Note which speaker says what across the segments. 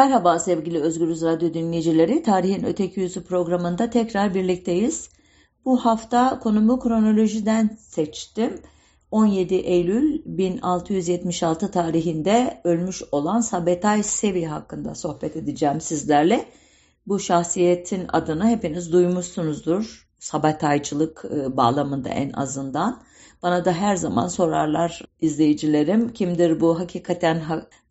Speaker 1: Merhaba sevgili Özgürüz Radyo dinleyicileri. Tarihin Öteki Yüzü programında tekrar birlikteyiz. Bu hafta konumu kronolojiden seçtim. 17 Eylül 1676 tarihinde ölmüş olan Sabetay Sevi hakkında sohbet edeceğim sizlerle. Bu şahsiyetin adını hepiniz duymuşsunuzdur. Sabetaycılık e, bağlamında en azından. Bana da her zaman sorarlar izleyicilerim kimdir bu hakikaten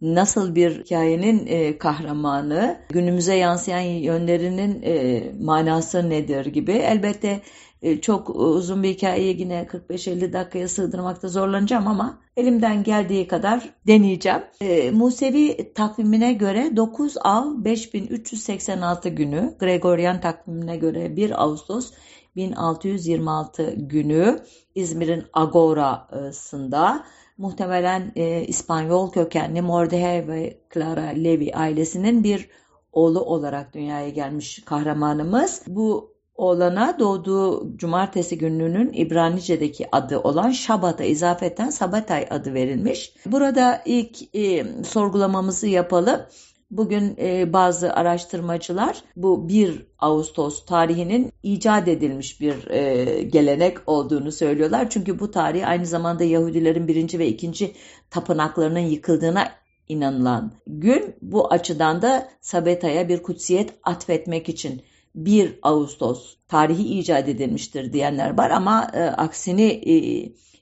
Speaker 1: nasıl bir hikayenin e, kahramanı, günümüze yansıyan yönlerinin e, manası nedir gibi. Elbette e, çok uzun bir hikayeyi yine 45-50 dakikaya sığdırmakta zorlanacağım ama elimden geldiği kadar deneyeceğim. E, Musevi takvimine göre 9 Av 5386 günü, Gregorian takvimine göre 1 Ağustos 1626 günü İzmir'in Agora'sında muhtemelen e, İspanyol kökenli Mordehai ve Clara Levi ailesinin bir oğlu olarak dünyaya gelmiş kahramanımız. Bu oğlana doğduğu cumartesi gününün İbranice'deki adı olan Şabat'a izafeten Sabatay adı verilmiş. Burada ilk e, sorgulamamızı yapalım. Bugün e, bazı araştırmacılar bu 1 Ağustos tarihinin icat edilmiş bir e, gelenek olduğunu söylüyorlar. Çünkü bu tarih aynı zamanda Yahudilerin birinci ve ikinci tapınaklarının yıkıldığına inanılan gün. Bu açıdan da Sabeta'ya bir kutsiyet atfetmek için 1 Ağustos tarihi icat edilmiştir diyenler var ama e, aksini e,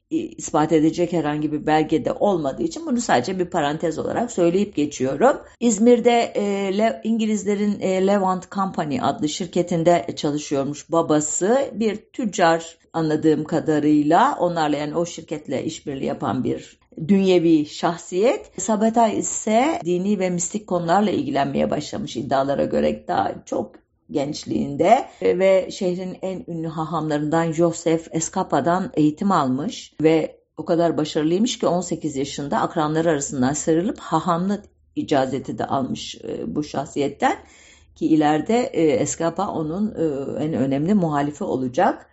Speaker 1: ispat edecek herhangi bir belgede olmadığı için bunu sadece bir parantez olarak söyleyip geçiyorum. İzmir'de e, İngilizlerin e, Levant Company adlı şirketinde çalışıyormuş babası. Bir tüccar anladığım kadarıyla onlarla yani o şirketle işbirliği yapan bir dünyevi şahsiyet. Sabatay ise dini ve mistik konularla ilgilenmeye başlamış iddialara göre daha çok gençliğinde ve şehrin en ünlü hahamlarından Joseph Escapa'dan eğitim almış ve o kadar başarılıymış ki 18 yaşında akranları arasından sıyrılıp hahamlık icazeti de almış e, bu şahsiyetten. Ki ileride e, Escapa onun e, en önemli muhalifi olacak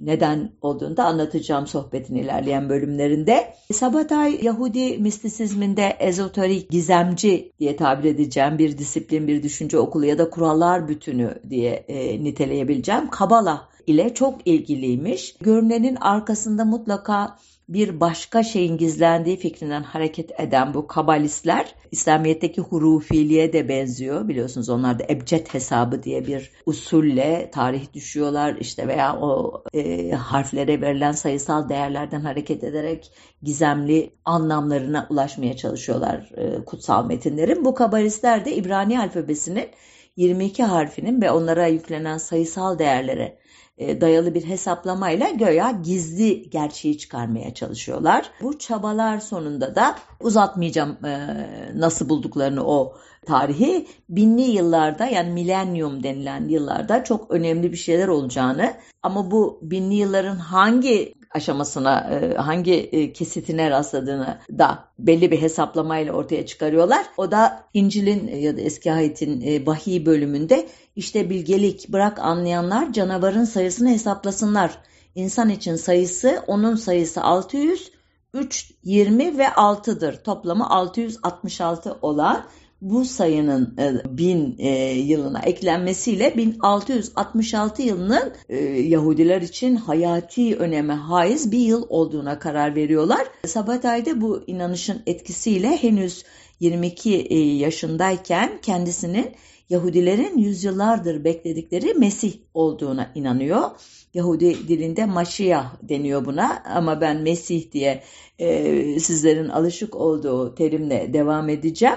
Speaker 1: neden olduğunu da anlatacağım sohbetin ilerleyen bölümlerinde. Sabatay Yahudi mistisizminde ezoterik, gizemci diye tabir edeceğim bir disiplin, bir düşünce okulu ya da kurallar bütünü diye e, niteleyebileceğim. Kabala ile çok ilgiliymiş. Görünenin arkasında mutlaka bir başka şeyin gizlendiği fikrinden hareket eden bu kabalistler İslamiyet'teki hurufiliğe de benziyor. Biliyorsunuz onlar da ebced hesabı diye bir usulle tarih düşüyorlar işte veya o e, harflere verilen sayısal değerlerden hareket ederek gizemli anlamlarına ulaşmaya çalışıyorlar e, kutsal metinlerin. Bu kabalistler de İbrani alfabesinin 22 harfinin ve onlara yüklenen sayısal değerlere dayalı bir hesaplamayla göya gizli gerçeği çıkarmaya çalışıyorlar. Bu çabalar sonunda da uzatmayacağım e, nasıl bulduklarını o tarihi binli yıllarda yani milenyum denilen yıllarda çok önemli bir şeyler olacağını ama bu binli yılların hangi aşamasına e, hangi e, kesitine rastladığını da belli bir hesaplamayla ortaya çıkarıyorlar. O da İncil'in e, ya da eski ayetin vahiy bölümünde işte bilgelik bırak anlayanlar canavarın sayısını hesaplasınlar. İnsan için sayısı onun sayısı 600, 3, 20 ve 6'dır. Toplamı 666 olan bu sayının e, bin e, yılına eklenmesiyle 1666 yılının e, Yahudiler için hayati öneme haiz bir yıl olduğuna karar veriyorlar. Sabatay'da bu inanışın etkisiyle henüz 22 yaşındayken kendisinin Yahudilerin yüzyıllardır bekledikleri Mesih olduğuna inanıyor. Yahudi dilinde Maşiyah deniyor buna ama ben Mesih diye e, sizlerin alışık olduğu terimle devam edeceğim.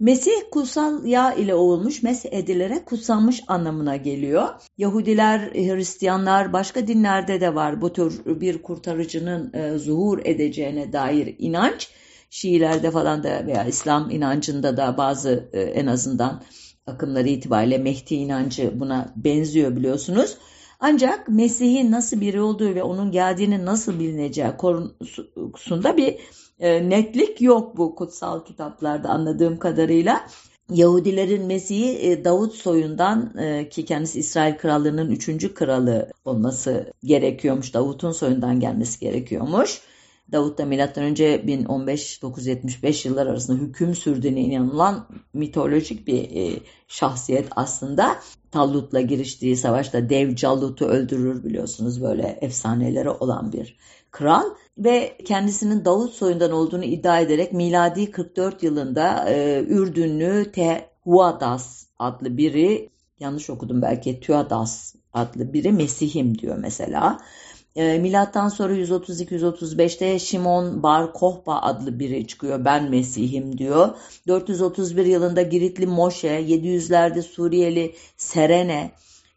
Speaker 1: Mesih kutsal yağ ile ovulmuş, mesih edilerek kutsanmış anlamına geliyor. Yahudiler, Hristiyanlar, başka dinlerde de var bu tür bir kurtarıcının e, zuhur edeceğine dair inanç. Şiilerde falan da veya İslam inancında da bazı e, en azından akımları itibariyle Mehdi inancı buna benziyor biliyorsunuz. Ancak Mesih'in nasıl biri olduğu ve onun geldiğini nasıl bilineceği konusunda bir e, netlik yok bu kutsal kitaplarda anladığım kadarıyla. Yahudilerin Mesih'i e, Davut soyundan e, ki kendisi İsrail krallığının üçüncü kralı olması gerekiyormuş. Davut'un soyundan gelmesi gerekiyormuş. Davut da M.Ö. 1015-975 yıllar arasında hüküm sürdüğüne inanılan mitolojik bir e, şahsiyet aslında. Tallut'la giriştiği savaşta dev Callut'u öldürür biliyorsunuz böyle efsaneleri olan bir kral ve kendisinin Davut soyundan olduğunu iddia ederek miladi 44 yılında e, Ürdünlü Tehuadas adlı biri yanlış okudum belki Tuadas adlı biri Mesihim diyor mesela. E, milattan sonra 132-135'te Şimon Bar Kohba adlı biri çıkıyor. Ben Mesih'im diyor. 431 yılında Giritli Moşe, 700'lerde Suriyeli Serene,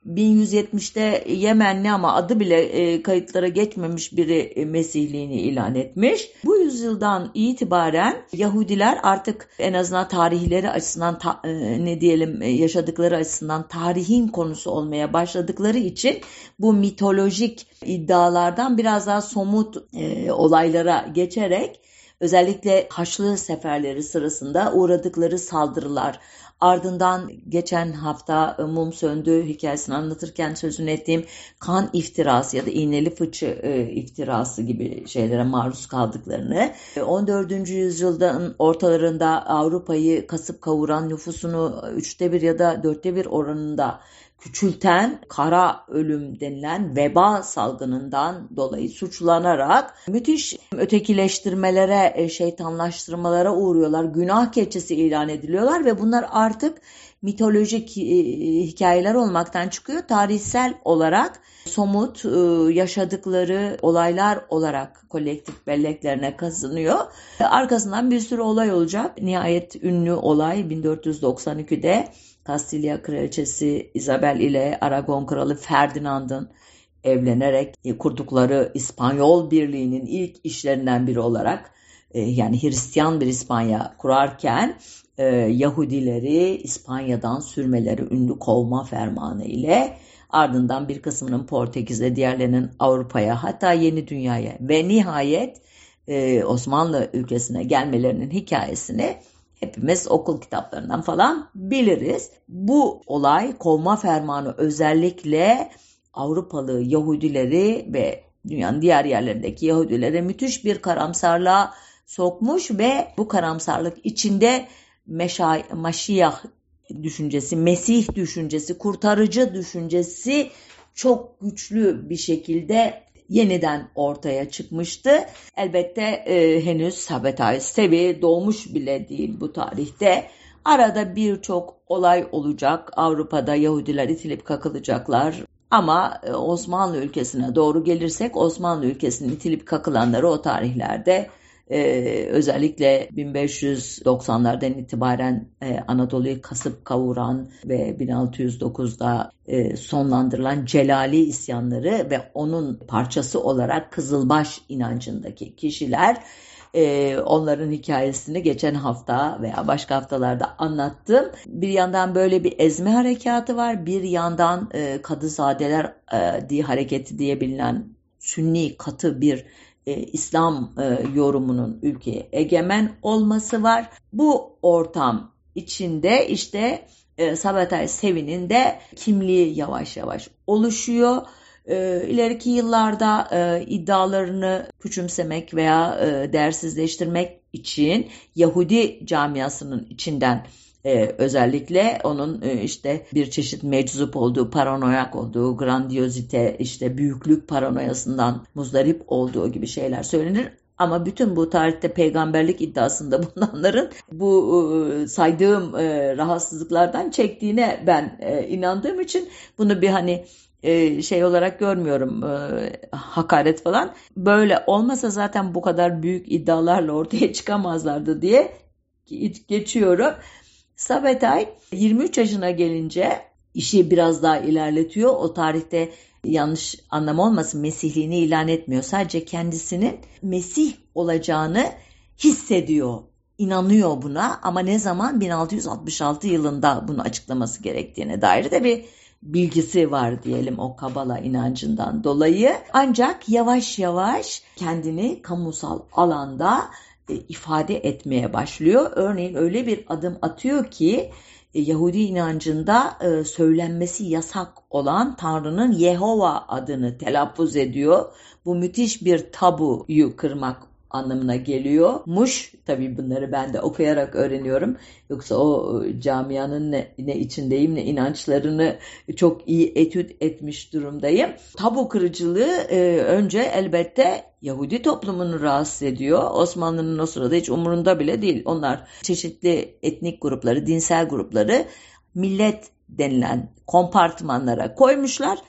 Speaker 1: 1170'te Yemenli ama adı bile e, kayıtlara geçmemiş biri e, Mesihliğini ilan etmiş. Bu yüzyıldan itibaren Yahudiler artık en azından tarihleri açısından e, ne diyelim yaşadıkları açısından tarihin konusu olmaya başladıkları için bu mitolojik iddialardan biraz daha somut olaylara geçerek özellikle Haçlı seferleri sırasında uğradıkları saldırılar, Ardından geçen hafta e, mum söndü hikayesini anlatırken sözünü ettiğim kan iftirası ya da iğneli fıçı e, iftirası gibi şeylere maruz kaldıklarını 14. E, yüzyıldan ortalarında Avrupa'yı kasıp kavuran nüfusunu üçte bir ya da dörtte bir oranında küçülten kara ölüm denilen veba salgınından dolayı suçlanarak müthiş ötekileştirmelere, e, şeytanlaştırmalara uğruyorlar. Günah keçisi ilan ediliyorlar ve bunlar artık mitolojik e, hikayeler olmaktan çıkıyor. Tarihsel olarak somut e, yaşadıkları olaylar olarak kolektif belleklerine kazınıyor. Arkasından bir sürü olay olacak. Nihayet ünlü olay 1492'de Kastilya Kraliçesi Isabel ile Aragon Kralı Ferdinand'ın evlenerek kurdukları İspanyol Birliği'nin ilk işlerinden biri olarak yani Hristiyan bir İspanya kurarken e, Yahudileri İspanya'dan sürmeleri ünlü kovma fermanı ile ardından bir kısmının Portekiz'e diğerlerinin Avrupa'ya hatta yeni dünyaya ve nihayet Osmanlı ülkesine gelmelerinin hikayesini hepimiz okul kitaplarından falan biliriz. Bu olay kovma fermanı özellikle Avrupalı Yahudileri ve dünyanın diğer yerlerindeki Yahudilere müthiş bir karamsarlığa sokmuş ve bu karamsarlık içinde Meşay, Maşiyah düşüncesi, Mesih düşüncesi, kurtarıcı düşüncesi çok güçlü bir şekilde yeniden ortaya çıkmıştı. Elbette e, henüz Sabatay Sevi doğmuş bile değil bu tarihte. Arada birçok olay olacak. Avrupa'da Yahudiler itilip kakılacaklar. Ama e, Osmanlı ülkesine doğru gelirsek Osmanlı ülkesinin itilip kakılanları o tarihlerde ee, özellikle 1590'lardan itibaren e, Anadolu'yu kasıp kavuran ve 1609'da e, sonlandırılan Celali isyanları ve onun parçası olarak Kızılbaş inancındaki kişiler e, onların hikayesini geçen hafta veya başka haftalarda anlattım. Bir yandan böyle bir ezme harekatı var. Bir yandan e, Kadızadeler e, hareketi diye bilinen Sünni katı bir e, İslam e, yorumunun ülkeye egemen olması var. Bu ortam içinde işte e, Sabatay Sevi'nin de kimliği yavaş yavaş oluşuyor. E, ileriki yıllarda e, iddialarını küçümsemek veya e, değersizleştirmek için Yahudi camiasının içinden ee, özellikle onun e, işte bir çeşit meczup olduğu, paranoyak olduğu, grandiyozite, işte büyüklük paranoyasından muzdarip olduğu gibi şeyler söylenir. Ama bütün bu tarihte peygamberlik iddiasında bulunanların bu e, saydığım e, rahatsızlıklardan çektiğine ben inandığım için bunu bir hani şey olarak görmüyorum hakaret falan. Böyle olmasa zaten bu kadar büyük iddialarla ortaya çıkamazlardı diye geçiyorum. Sabetay 23 yaşına gelince işi biraz daha ilerletiyor. O tarihte yanlış anlam olmasın Mesihliğini ilan etmiyor. Sadece kendisinin Mesih olacağını hissediyor, inanıyor buna ama ne zaman 1666 yılında bunu açıklaması gerektiğine dair de bir bilgisi var diyelim o Kabala inancından dolayı. Ancak yavaş yavaş kendini kamusal alanda ifade etmeye başlıyor. Örneğin öyle bir adım atıyor ki e, Yahudi inancında e, söylenmesi yasak olan Tanrı'nın Yehova adını telaffuz ediyor. Bu müthiş bir tabuyu kırmak anlamına geliyormuş. Tabii bunları ben de okuyarak öğreniyorum. Yoksa o camianın ne, ne içindeyim ne inançlarını çok iyi etüt etmiş durumdayım. Tabu kırıcılığı e, önce elbette Yahudi toplumunu rahatsız ediyor. Osmanlı'nın o sırada hiç umurunda bile değil. Onlar çeşitli etnik grupları, dinsel grupları millet denilen kompartmanlara koymuşlar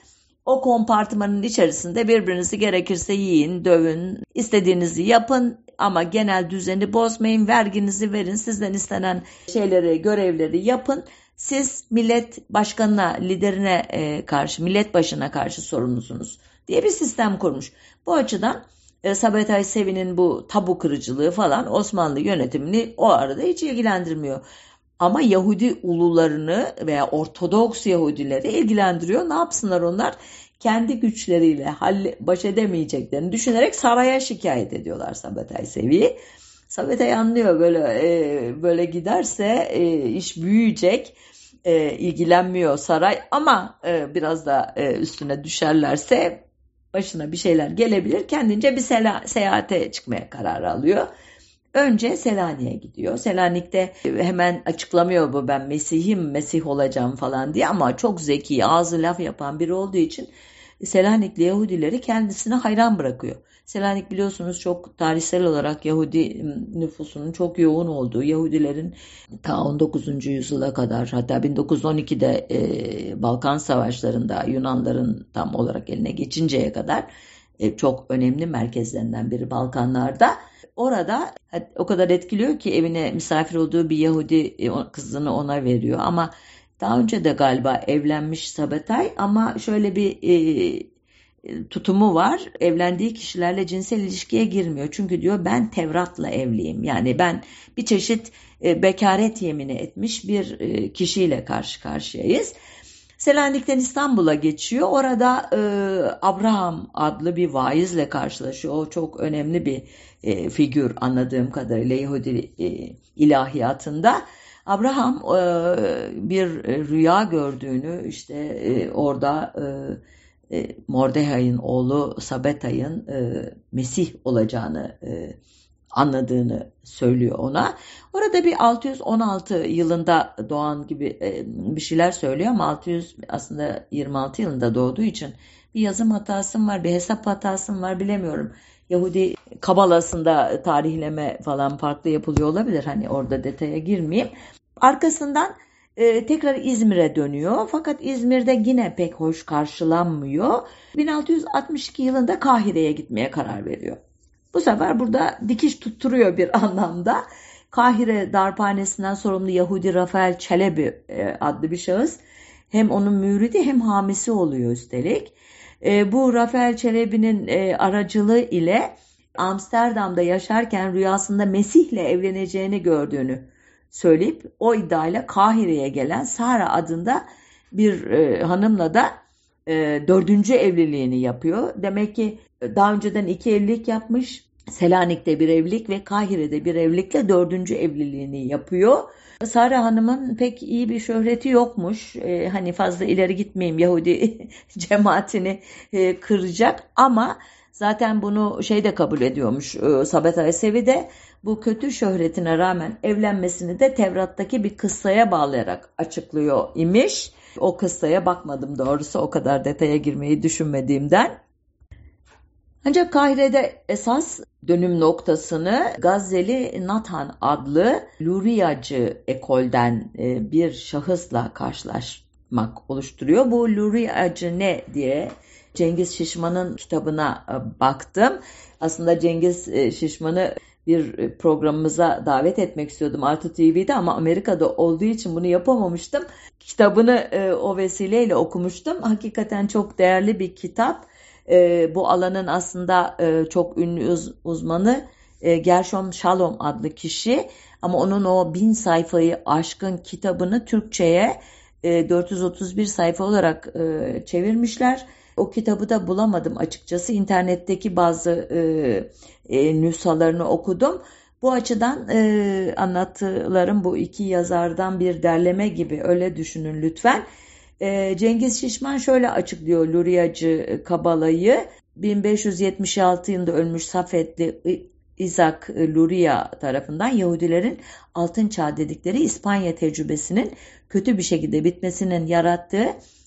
Speaker 1: o kompartmanın içerisinde birbirinizi gerekirse yiyin, dövün, istediğinizi yapın ama genel düzeni bozmayın, verginizi verin, sizden istenen şeyleri, görevleri yapın. Siz millet başkanına, liderine e, karşı, millet başına karşı sorumlusunuz diye bir sistem kurmuş. Bu açıdan e, Sabetay Sevi'nin bu tabu kırıcılığı falan Osmanlı yönetimini o arada hiç ilgilendirmiyor. Ama Yahudi ulularını veya Ortodoks Yahudileri ilgilendiriyor. Ne yapsınlar onlar? Kendi güçleriyle baş edemeyeceklerini düşünerek saraya şikayet ediyorlar Sabetay Sevi'yi. Sabetay anlıyor böyle e, böyle giderse e, iş büyüyecek. E, ilgilenmiyor saray ama e, biraz da e, üstüne düşerlerse başına bir şeyler gelebilir. Kendince bir seyahate çıkmaya karar alıyor. Önce Selanik'e gidiyor. Selanik'te hemen açıklamıyor bu ben Mesih'im, Mesih olacağım falan diye ama çok zeki, ağzı laf yapan biri olduğu için Selanikli Yahudileri kendisine hayran bırakıyor. Selanik biliyorsunuz çok tarihsel olarak Yahudi nüfusunun çok yoğun olduğu, Yahudilerin ta 19. yüzyıla kadar hatta 1912'de e, Balkan Savaşları'nda Yunanların tam olarak eline geçinceye kadar e, çok önemli merkezlerinden biri Balkanlarda. Orada o kadar etkiliyor ki evine misafir olduğu bir Yahudi e, kızını ona veriyor ama daha önce de galiba evlenmiş Sabatay ama şöyle bir e, tutumu var. Evlendiği kişilerle cinsel ilişkiye girmiyor. Çünkü diyor ben Tevrat'la evliyim. Yani ben bir çeşit e, bekaret yemini etmiş bir e, kişiyle karşı karşıyayız. Selanik'ten İstanbul'a geçiyor. Orada e, Abraham adlı bir vaizle karşılaşıyor. O çok önemli bir e, figür anladığım kadarıyla Yahudi e, ilahiyatında. Abraham e, bir rüya gördüğünü işte e, orada e, e, Mordehay'ın oğlu Sabetay'ın e, Mesih olacağını e, anladığını söylüyor ona. Orada bir 616 yılında doğan gibi e, bir şeyler söylüyor ama 600 aslında 26 yılında doğduğu için bir yazım hatasım var, bir hesap hatasım var bilemiyorum. Yahudi kabalasında tarihleme falan farklı yapılıyor olabilir. Hani orada detaya girmeyeyim. Arkasından e, tekrar İzmir'e dönüyor. Fakat İzmir'de yine pek hoş karşılanmıyor. 1662 yılında Kahire'ye gitmeye karar veriyor. Bu sefer burada dikiş tutturuyor bir anlamda. Kahire darphanesinden sorumlu Yahudi Rafael Çelebi e, adlı bir şahıs hem onun müridi hem hamisi oluyor üstelik. E, bu Rafael Çelebi'nin e, aracılığı ile Amsterdam'da yaşarken rüyasında Mesih'le evleneceğini gördüğünü söyleyip o iddiayla Kahire'ye gelen Sara adında bir hanımla da e, dördüncü evliliğini yapıyor. Demek ki daha önceden iki evlilik yapmış. Selanik'te bir evlilik ve Kahire'de bir evlilikle dördüncü evliliğini yapıyor. Sara Hanım'ın pek iyi bir şöhreti yokmuş. Ee, hani fazla ileri gitmeyeyim Yahudi cemaatini e, kıracak ama zaten bunu şey de kabul ediyormuş e, Sabet Aysevi de bu kötü şöhretine rağmen evlenmesini de Tevrat'taki bir kıssaya bağlayarak açıklıyor imiş. O kıssaya bakmadım doğrusu o kadar detaya girmeyi düşünmediğimden. Ancak Kahire'de esas dönüm noktasını Gazeli Nathan adlı Luriyacı ekolden e, bir şahısla karşılaşmak oluşturuyor. Bu Luriyacı ne diye Cengiz Şişman'ın kitabına e, baktım. Aslında Cengiz e, Şişman'ı bir programımıza davet etmek istiyordum Artı TV'de ama Amerika'da olduğu için bunu yapamamıştım. Kitabını o vesileyle okumuştum. Hakikaten çok değerli bir kitap e, bu alanın aslında e, çok ünlü uz, uzmanı e, Gershom Shalom adlı kişi ama onun o bin sayfayı aşkın kitabını Türkçe'ye e, 431 sayfa olarak e, çevirmişler. O kitabı da bulamadım açıkçası. İnternetteki bazı e, e, nüshalarını okudum. Bu açıdan e, anlattıklarım bu iki yazardan bir derleme gibi öyle düşünün lütfen. E, Cengiz Şişman şöyle açıklıyor Luriyacı Kabala'yı. 1576 yılında ölmüş Safetli Isaac Luria tarafından Yahudilerin altın çağ dedikleri İspanya tecrübesinin kötü bir şekilde bitmesinin yarattığı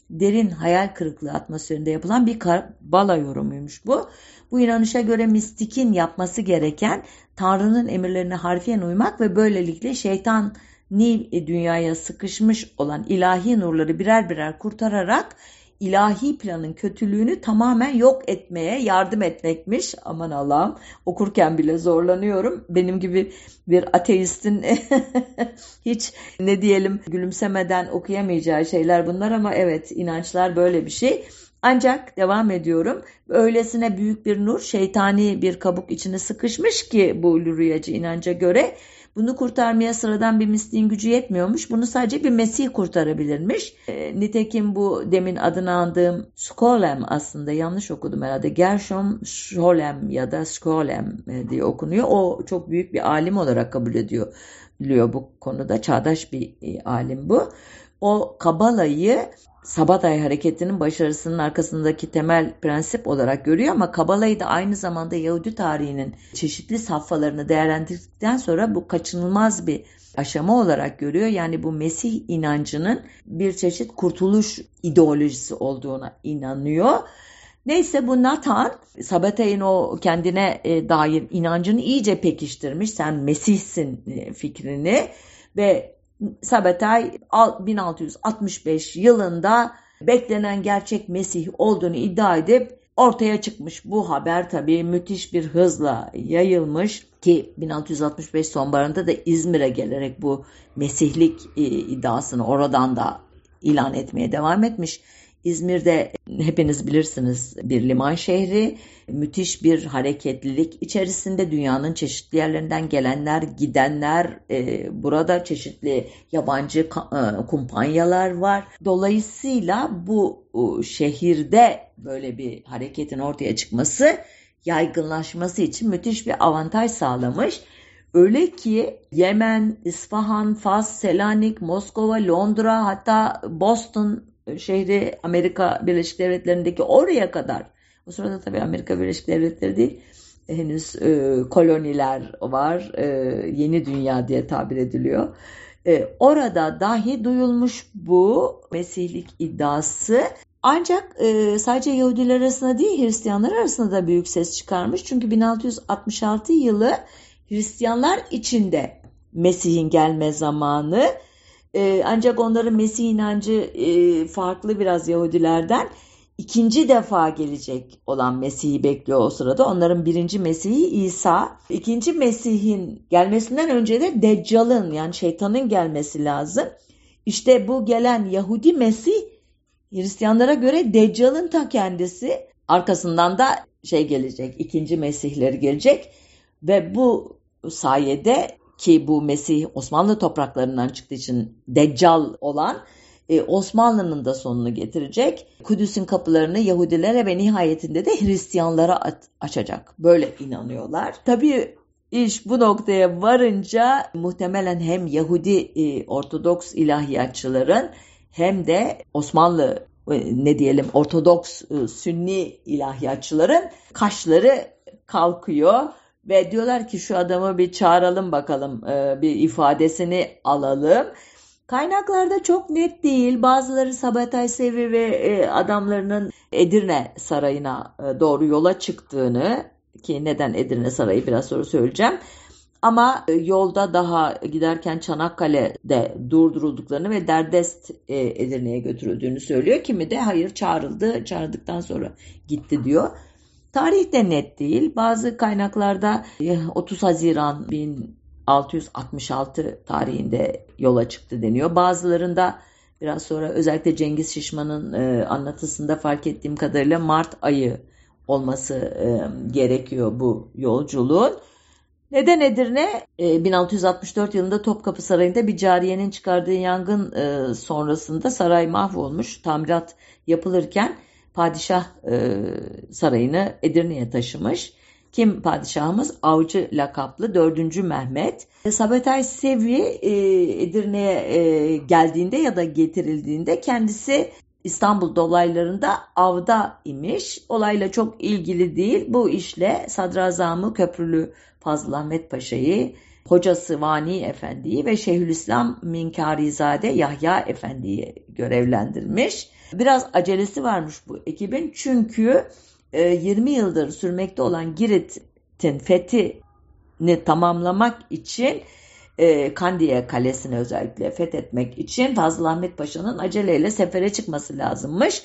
Speaker 1: derin hayal kırıklığı atmosferinde yapılan bir bala yorumuymuş bu. Bu inanışa göre mistikin yapması gereken Tanrı'nın emirlerine harfiyen uymak ve böylelikle şeytan ni dünyaya sıkışmış olan ilahi nurları birer birer kurtararak ilahi planın kötülüğünü tamamen yok etmeye yardım etmekmiş. Aman Allah'ım okurken bile zorlanıyorum. Benim gibi bir ateistin hiç ne diyelim gülümsemeden okuyamayacağı şeyler bunlar ama evet inançlar böyle bir şey. Ancak devam ediyorum. Öylesine büyük bir nur şeytani bir kabuk içine sıkışmış ki bu rüyacı inanca göre bunu kurtarmaya sıradan bir misliğin gücü yetmiyormuş. Bunu sadece bir Mesih kurtarabilirmiş. E, nitekim bu demin adını andığım Skolem aslında yanlış okudum herhalde. Gershom Scholem ya da Skolem e, diye okunuyor. O çok büyük bir alim olarak kabul ediyor biliyor bu konuda. Çağdaş bir e, alim bu. O Kabala'yı Sabaday hareketinin başarısının arkasındaki temel prensip olarak görüyor ama Kabala'yı da aynı zamanda Yahudi tarihinin çeşitli safhalarını değerlendirdikten sonra bu kaçınılmaz bir aşama olarak görüyor. Yani bu Mesih inancının bir çeşit kurtuluş ideolojisi olduğuna inanıyor. Neyse bu Nathan Sabatay'ın o kendine e, dair inancını iyice pekiştirmiş. Sen Mesih'sin e, fikrini ve Sabetay 1665 yılında beklenen gerçek Mesih olduğunu iddia edip ortaya çıkmış. Bu haber tabii müthiş bir hızla yayılmış ki 1665 sonbaharında da İzmir'e gelerek bu Mesihlik e, iddiasını oradan da ilan etmeye devam etmiş. İzmir'de hepiniz bilirsiniz bir liman şehri, müthiş bir hareketlilik içerisinde dünyanın çeşitli yerlerinden gelenler, gidenler, e, burada çeşitli yabancı e, kumpanyalar var. Dolayısıyla bu e, şehirde böyle bir hareketin ortaya çıkması yaygınlaşması için müthiş bir avantaj sağlamış. Öyle ki Yemen, İsfahan, Fas, Selanik, Moskova, Londra hatta Boston şehri Amerika Birleşik Devletleri'ndeki oraya kadar o sırada tabii Amerika Birleşik Devletleri değil henüz e, koloniler var e, yeni dünya diye tabir ediliyor. E, orada dahi duyulmuş bu Mesihlik iddiası ancak e, sadece Yahudiler arasında değil Hristiyanlar arasında da büyük ses çıkarmış. Çünkü 1666 yılı Hristiyanlar içinde Mesih'in gelme zamanı e, ancak onların Mesih inancı e, farklı biraz Yahudilerden. İkinci defa gelecek olan Mesih'i bekliyor o sırada. Onların birinci Mesih'i İsa. İkinci Mesih'in gelmesinden önce de Deccal'ın yani şeytanın gelmesi lazım. İşte bu gelen Yahudi Mesih Hristiyanlara göre Deccal'ın ta kendisi. Arkasından da şey gelecek, ikinci Mesihleri gelecek. Ve bu sayede ki bu Mesih Osmanlı topraklarından çıktığı için Deccal olan e, Osmanlı'nın da sonunu getirecek. Kudüs'ün kapılarını Yahudilere ve nihayetinde de Hristiyanlara açacak. Böyle inanıyorlar. Tabii iş bu noktaya varınca muhtemelen hem Yahudi e, Ortodoks ilahiyatçıların hem de Osmanlı e, ne diyelim Ortodoks e, Sünni ilahiyatçıların kaşları kalkıyor ve diyorlar ki şu adamı bir çağıralım bakalım e, bir ifadesini alalım. Kaynaklarda çok net değil. Bazıları Sabatay Sevi ve e, adamlarının Edirne Sarayı'na e, doğru yola çıktığını ki neden Edirne Sarayı biraz sonra söyleyeceğim. Ama yolda daha giderken Çanakkale'de durdurulduklarını ve derdest Edirne'ye götürüldüğünü söylüyor. Kimi de hayır çağrıldı, çağırdıktan sonra gitti diyor. Tarih de net değil. Bazı kaynaklarda 30 e, Haziran 1666 tarihinde yola çıktı deniyor. Bazılarında biraz sonra özellikle Cengiz Şişman'ın e, anlatısında fark ettiğim kadarıyla Mart ayı olması e, gerekiyor bu yolculuğun. Neden Edirne? 1664 yılında Topkapı Sarayı'nda bir cariyenin çıkardığı yangın sonrasında saray mahvolmuş. Tamirat yapılırken padişah e, sarayını Edirne'ye taşımış. Kim padişahımız? Avcı lakaplı 4. Mehmet. Sabetay Sevi e, Edirne'ye e, geldiğinde ya da getirildiğinde kendisi İstanbul dolaylarında avda imiş. Olayla çok ilgili değil. Bu işle Sadrazamı Köprülü Fazıl Ahmet Paşa'yı, hocası Vani Efendi'yi ve Şeyhülislam Minkarizade Yahya Efendi'yi görevlendirmiş. Biraz acelesi varmış bu ekibin çünkü 20 e, yıldır sürmekte olan Girit'in fethini tamamlamak için e, Kandiye Kalesi'ni özellikle fethetmek için Fazıl Ahmet Paşa'nın aceleyle sefere çıkması lazımmış.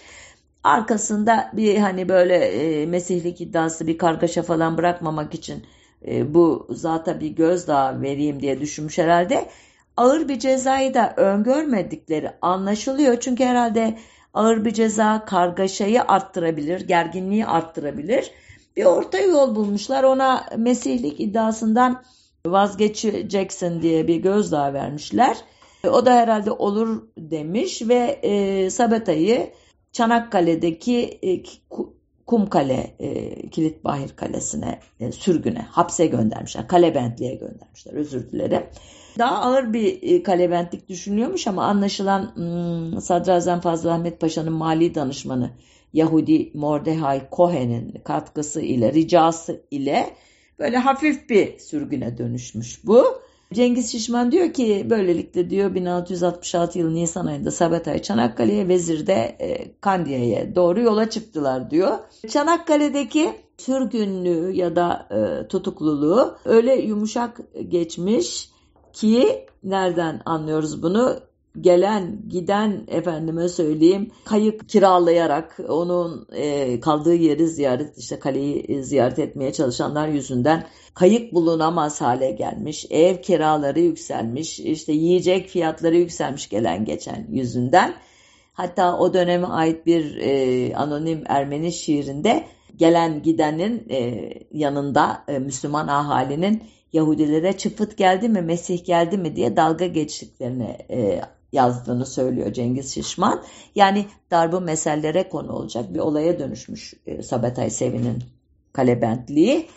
Speaker 1: Arkasında bir hani böyle e, mesihlik iddiası bir kargaşa falan bırakmamak için e, bu zata bir gözdağı vereyim diye düşünmüş herhalde. Ağır bir cezayı da öngörmedikleri anlaşılıyor. Çünkü herhalde ağır bir ceza kargaşayı arttırabilir, gerginliği arttırabilir. Bir orta yol bulmuşlar. Ona mesihlik iddiasından vazgeçeceksin diye bir gözdağı vermişler. O da herhalde olur demiş ve e, Sabeta'yı Çanakkale'deki e, Kumkale e, Kilitbahir Kalesi'ne e, sürgüne, hapse göndermişler. Kalebentliğe göndermişler özür dilerim. Daha ağır bir e, kalebentlik düşünüyormuş ama anlaşılan hmm, Sadrazam Fazıl Ahmet Paşa'nın mali danışmanı Yahudi Mordecai Cohen'in katkısı ile, ricası ile böyle hafif bir sürgüne dönüşmüş bu. Cengiz Şişman diyor ki böylelikle diyor 1666 yılı Nisan ayında Sabatay Çanakkale'ye vezirde e, Kandiye'ye doğru yola çıktılar diyor. Çanakkale'deki sürgünlüğü ya da e, tutukluluğu öyle yumuşak geçmiş ki nereden anlıyoruz bunu? Gelen giden efendime söyleyeyim kayık kiralayarak onun e, kaldığı yeri ziyaret işte kaleyi e, ziyaret etmeye çalışanlar yüzünden kayık bulunamaz hale gelmiş ev kiraları yükselmiş işte yiyecek fiyatları yükselmiş gelen geçen yüzünden. Hatta o döneme ait bir e, anonim Ermeni şiirinde gelen gidenin e, yanında e, Müslüman ahalinin Yahudilere çıfıt geldi mi, Mesih geldi mi diye dalga geçtiklerini e, yazdığını söylüyor Cengiz Şişman. Yani darbu meselelere konu olacak bir olaya dönüşmüş e, Sabetay Sevin'in kalebentliği.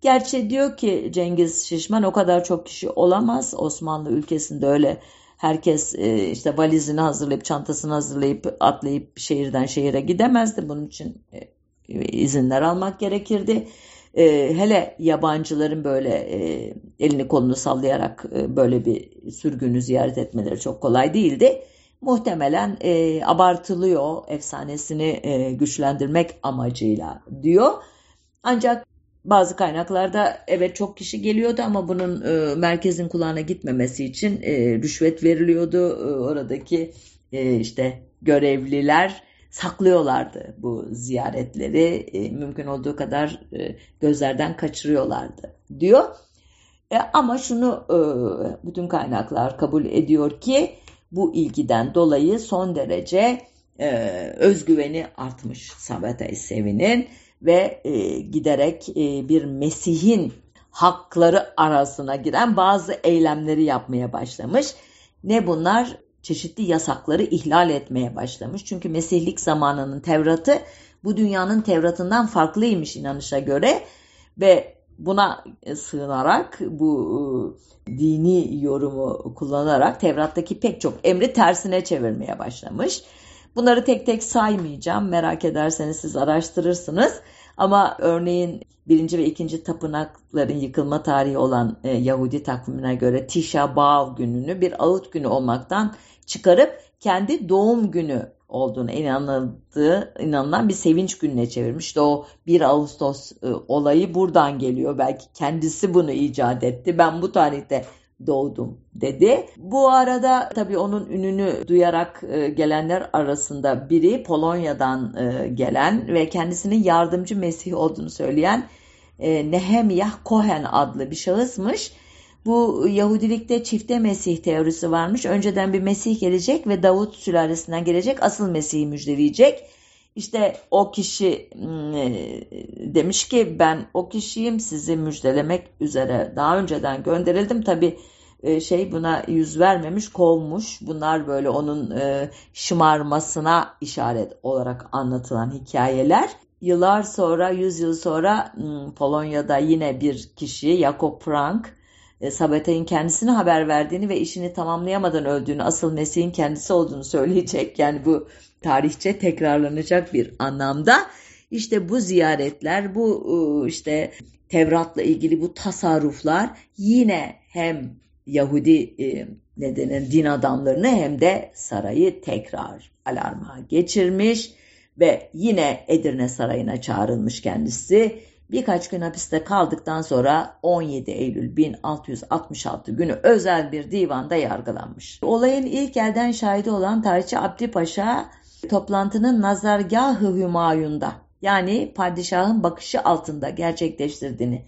Speaker 1: Gerçi diyor ki Cengiz Şişman o kadar çok kişi olamaz. Osmanlı ülkesinde öyle herkes e, işte valizini hazırlayıp çantasını hazırlayıp atlayıp şehirden şehire gidemezdi. Bunun için e, izinler almak gerekirdi e, hele yabancıların böyle e, elini kolunu sallayarak e, böyle bir sürgünü ziyaret etmeleri çok kolay değildi. Muhtemelen e, abartılıyor efsanesini e, güçlendirmek amacıyla diyor. Ancak bazı kaynaklarda evet çok kişi geliyordu ama bunun e, merkezin kulağına gitmemesi için e, rüşvet veriliyordu. E, oradaki e, işte görevliler saklıyorlardı bu ziyaretleri. E, mümkün olduğu kadar e, gözlerden kaçırıyorlardı diyor. E, ama şunu e, bütün kaynaklar kabul ediyor ki bu ilgiden dolayı son derece e, özgüveni artmış Sabat Sevi'nin ve e, giderek e, bir Mesih'in hakları arasına giren bazı eylemleri yapmaya başlamış. Ne bunlar? Çeşitli yasakları ihlal etmeye başlamış. Çünkü Mesihlik zamanının Tevrat'ı bu dünyanın Tevrat'ından farklıymış inanışa göre ve buna sığınarak bu e, dini yorumu kullanarak Tevrat'taki pek çok emri tersine çevirmeye başlamış. Bunları tek tek saymayacağım. Merak ederseniz siz araştırırsınız. Ama örneğin birinci ve ikinci tapınakların yıkılma tarihi olan e, Yahudi takvimine göre Tisha B'Av gününü bir ağıt günü olmaktan çıkarıp kendi doğum günü olduğunu inanıldığı, inanılan bir sevinç gününe çevirmiş. İşte o 1 Ağustos e, olayı buradan geliyor. Belki kendisi bunu icat etti. Ben bu tarihte doğdum dedi. Bu arada tabii onun ününü duyarak e, gelenler arasında biri Polonya'dan e, gelen ve kendisinin yardımcı Mesih olduğunu söyleyen e, Nehemiah Cohen adlı bir şahısmış. Bu Yahudilikte çifte Mesih teorisi varmış. Önceden bir Mesih gelecek ve Davut sülalesinden gelecek asıl Mesih'i müjdeleyecek. İşte o kişi e, demiş ki ben o kişiyim sizi müjdelemek üzere daha önceden gönderildim. Tabi e, şey buna yüz vermemiş kovmuş. Bunlar böyle onun e, şımarmasına işaret olarak anlatılan hikayeler. Yıllar sonra, yüz yıl sonra Polonya'da yine bir kişi Jakob Frank e, Sabatay'ın kendisine haber verdiğini ve işini tamamlayamadan öldüğünü, asıl Mesih'in kendisi olduğunu söyleyecek. Yani bu tarihçe tekrarlanacak bir anlamda. İşte bu ziyaretler, bu e, işte Tevrat'la ilgili bu tasarruflar yine hem Yahudi e, nedenen din adamlarını hem de sarayı tekrar alarma geçirmiş ve yine Edirne Sarayı'na çağrılmış kendisi. Birkaç gün hapiste kaldıktan sonra 17 Eylül 1666 günü özel bir divanda yargılanmış. Olayın ilk elden şahidi olan tarihçi Abdi Paşa toplantının nazargahı hümayunda yani padişahın bakışı altında gerçekleştirdiğini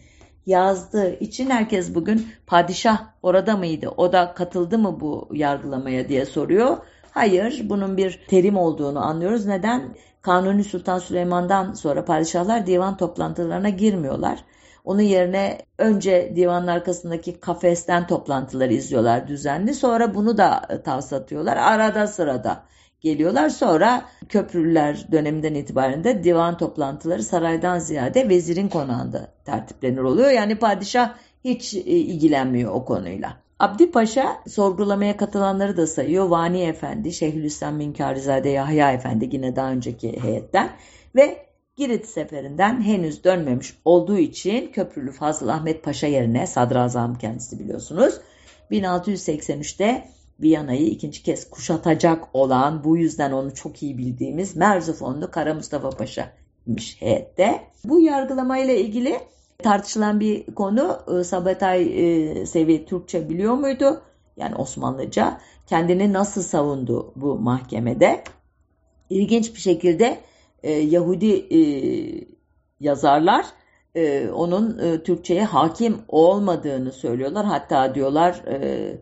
Speaker 1: yazdığı için herkes bugün padişah orada mıydı, o da katıldı mı bu yargılamaya diye soruyor. Hayır, bunun bir terim olduğunu anlıyoruz. Neden? Kanuni Sultan Süleyman'dan sonra padişahlar divan toplantılarına girmiyorlar. Onun yerine önce divanın arkasındaki kafesten toplantıları izliyorlar düzenli. Sonra bunu da tavsatıyorlar. Arada sırada geliyorlar. Sonra köprüler döneminden itibaren de divan toplantıları saraydan ziyade vezirin konağında tertiplenir oluyor. Yani padişah hiç e, ilgilenmiyor o konuyla. Abdi Paşa sorgulamaya katılanları da sayıyor. Vani Efendi, Şeyhülislam Minkarizade Yahya Efendi yine daha önceki heyetten ve Girit seferinden henüz dönmemiş olduğu için Köprülü Fazıl Ahmet Paşa yerine sadrazam kendisi biliyorsunuz. 1683'te Viyana'yı ikinci kez kuşatacak olan bu yüzden onu çok iyi bildiğimiz Merzifonlu Kara Mustafa Paşa imiş heyette. Bu yargılamayla ilgili tartışılan bir konu e, Sabatay e, Sevi Türkçe biliyor muydu? Yani Osmanlıca kendini nasıl savundu bu mahkemede? İlginç bir şekilde e, Yahudi e, yazarlar e, onun e, Türkçe'ye hakim olmadığını söylüyorlar. Hatta diyorlar e,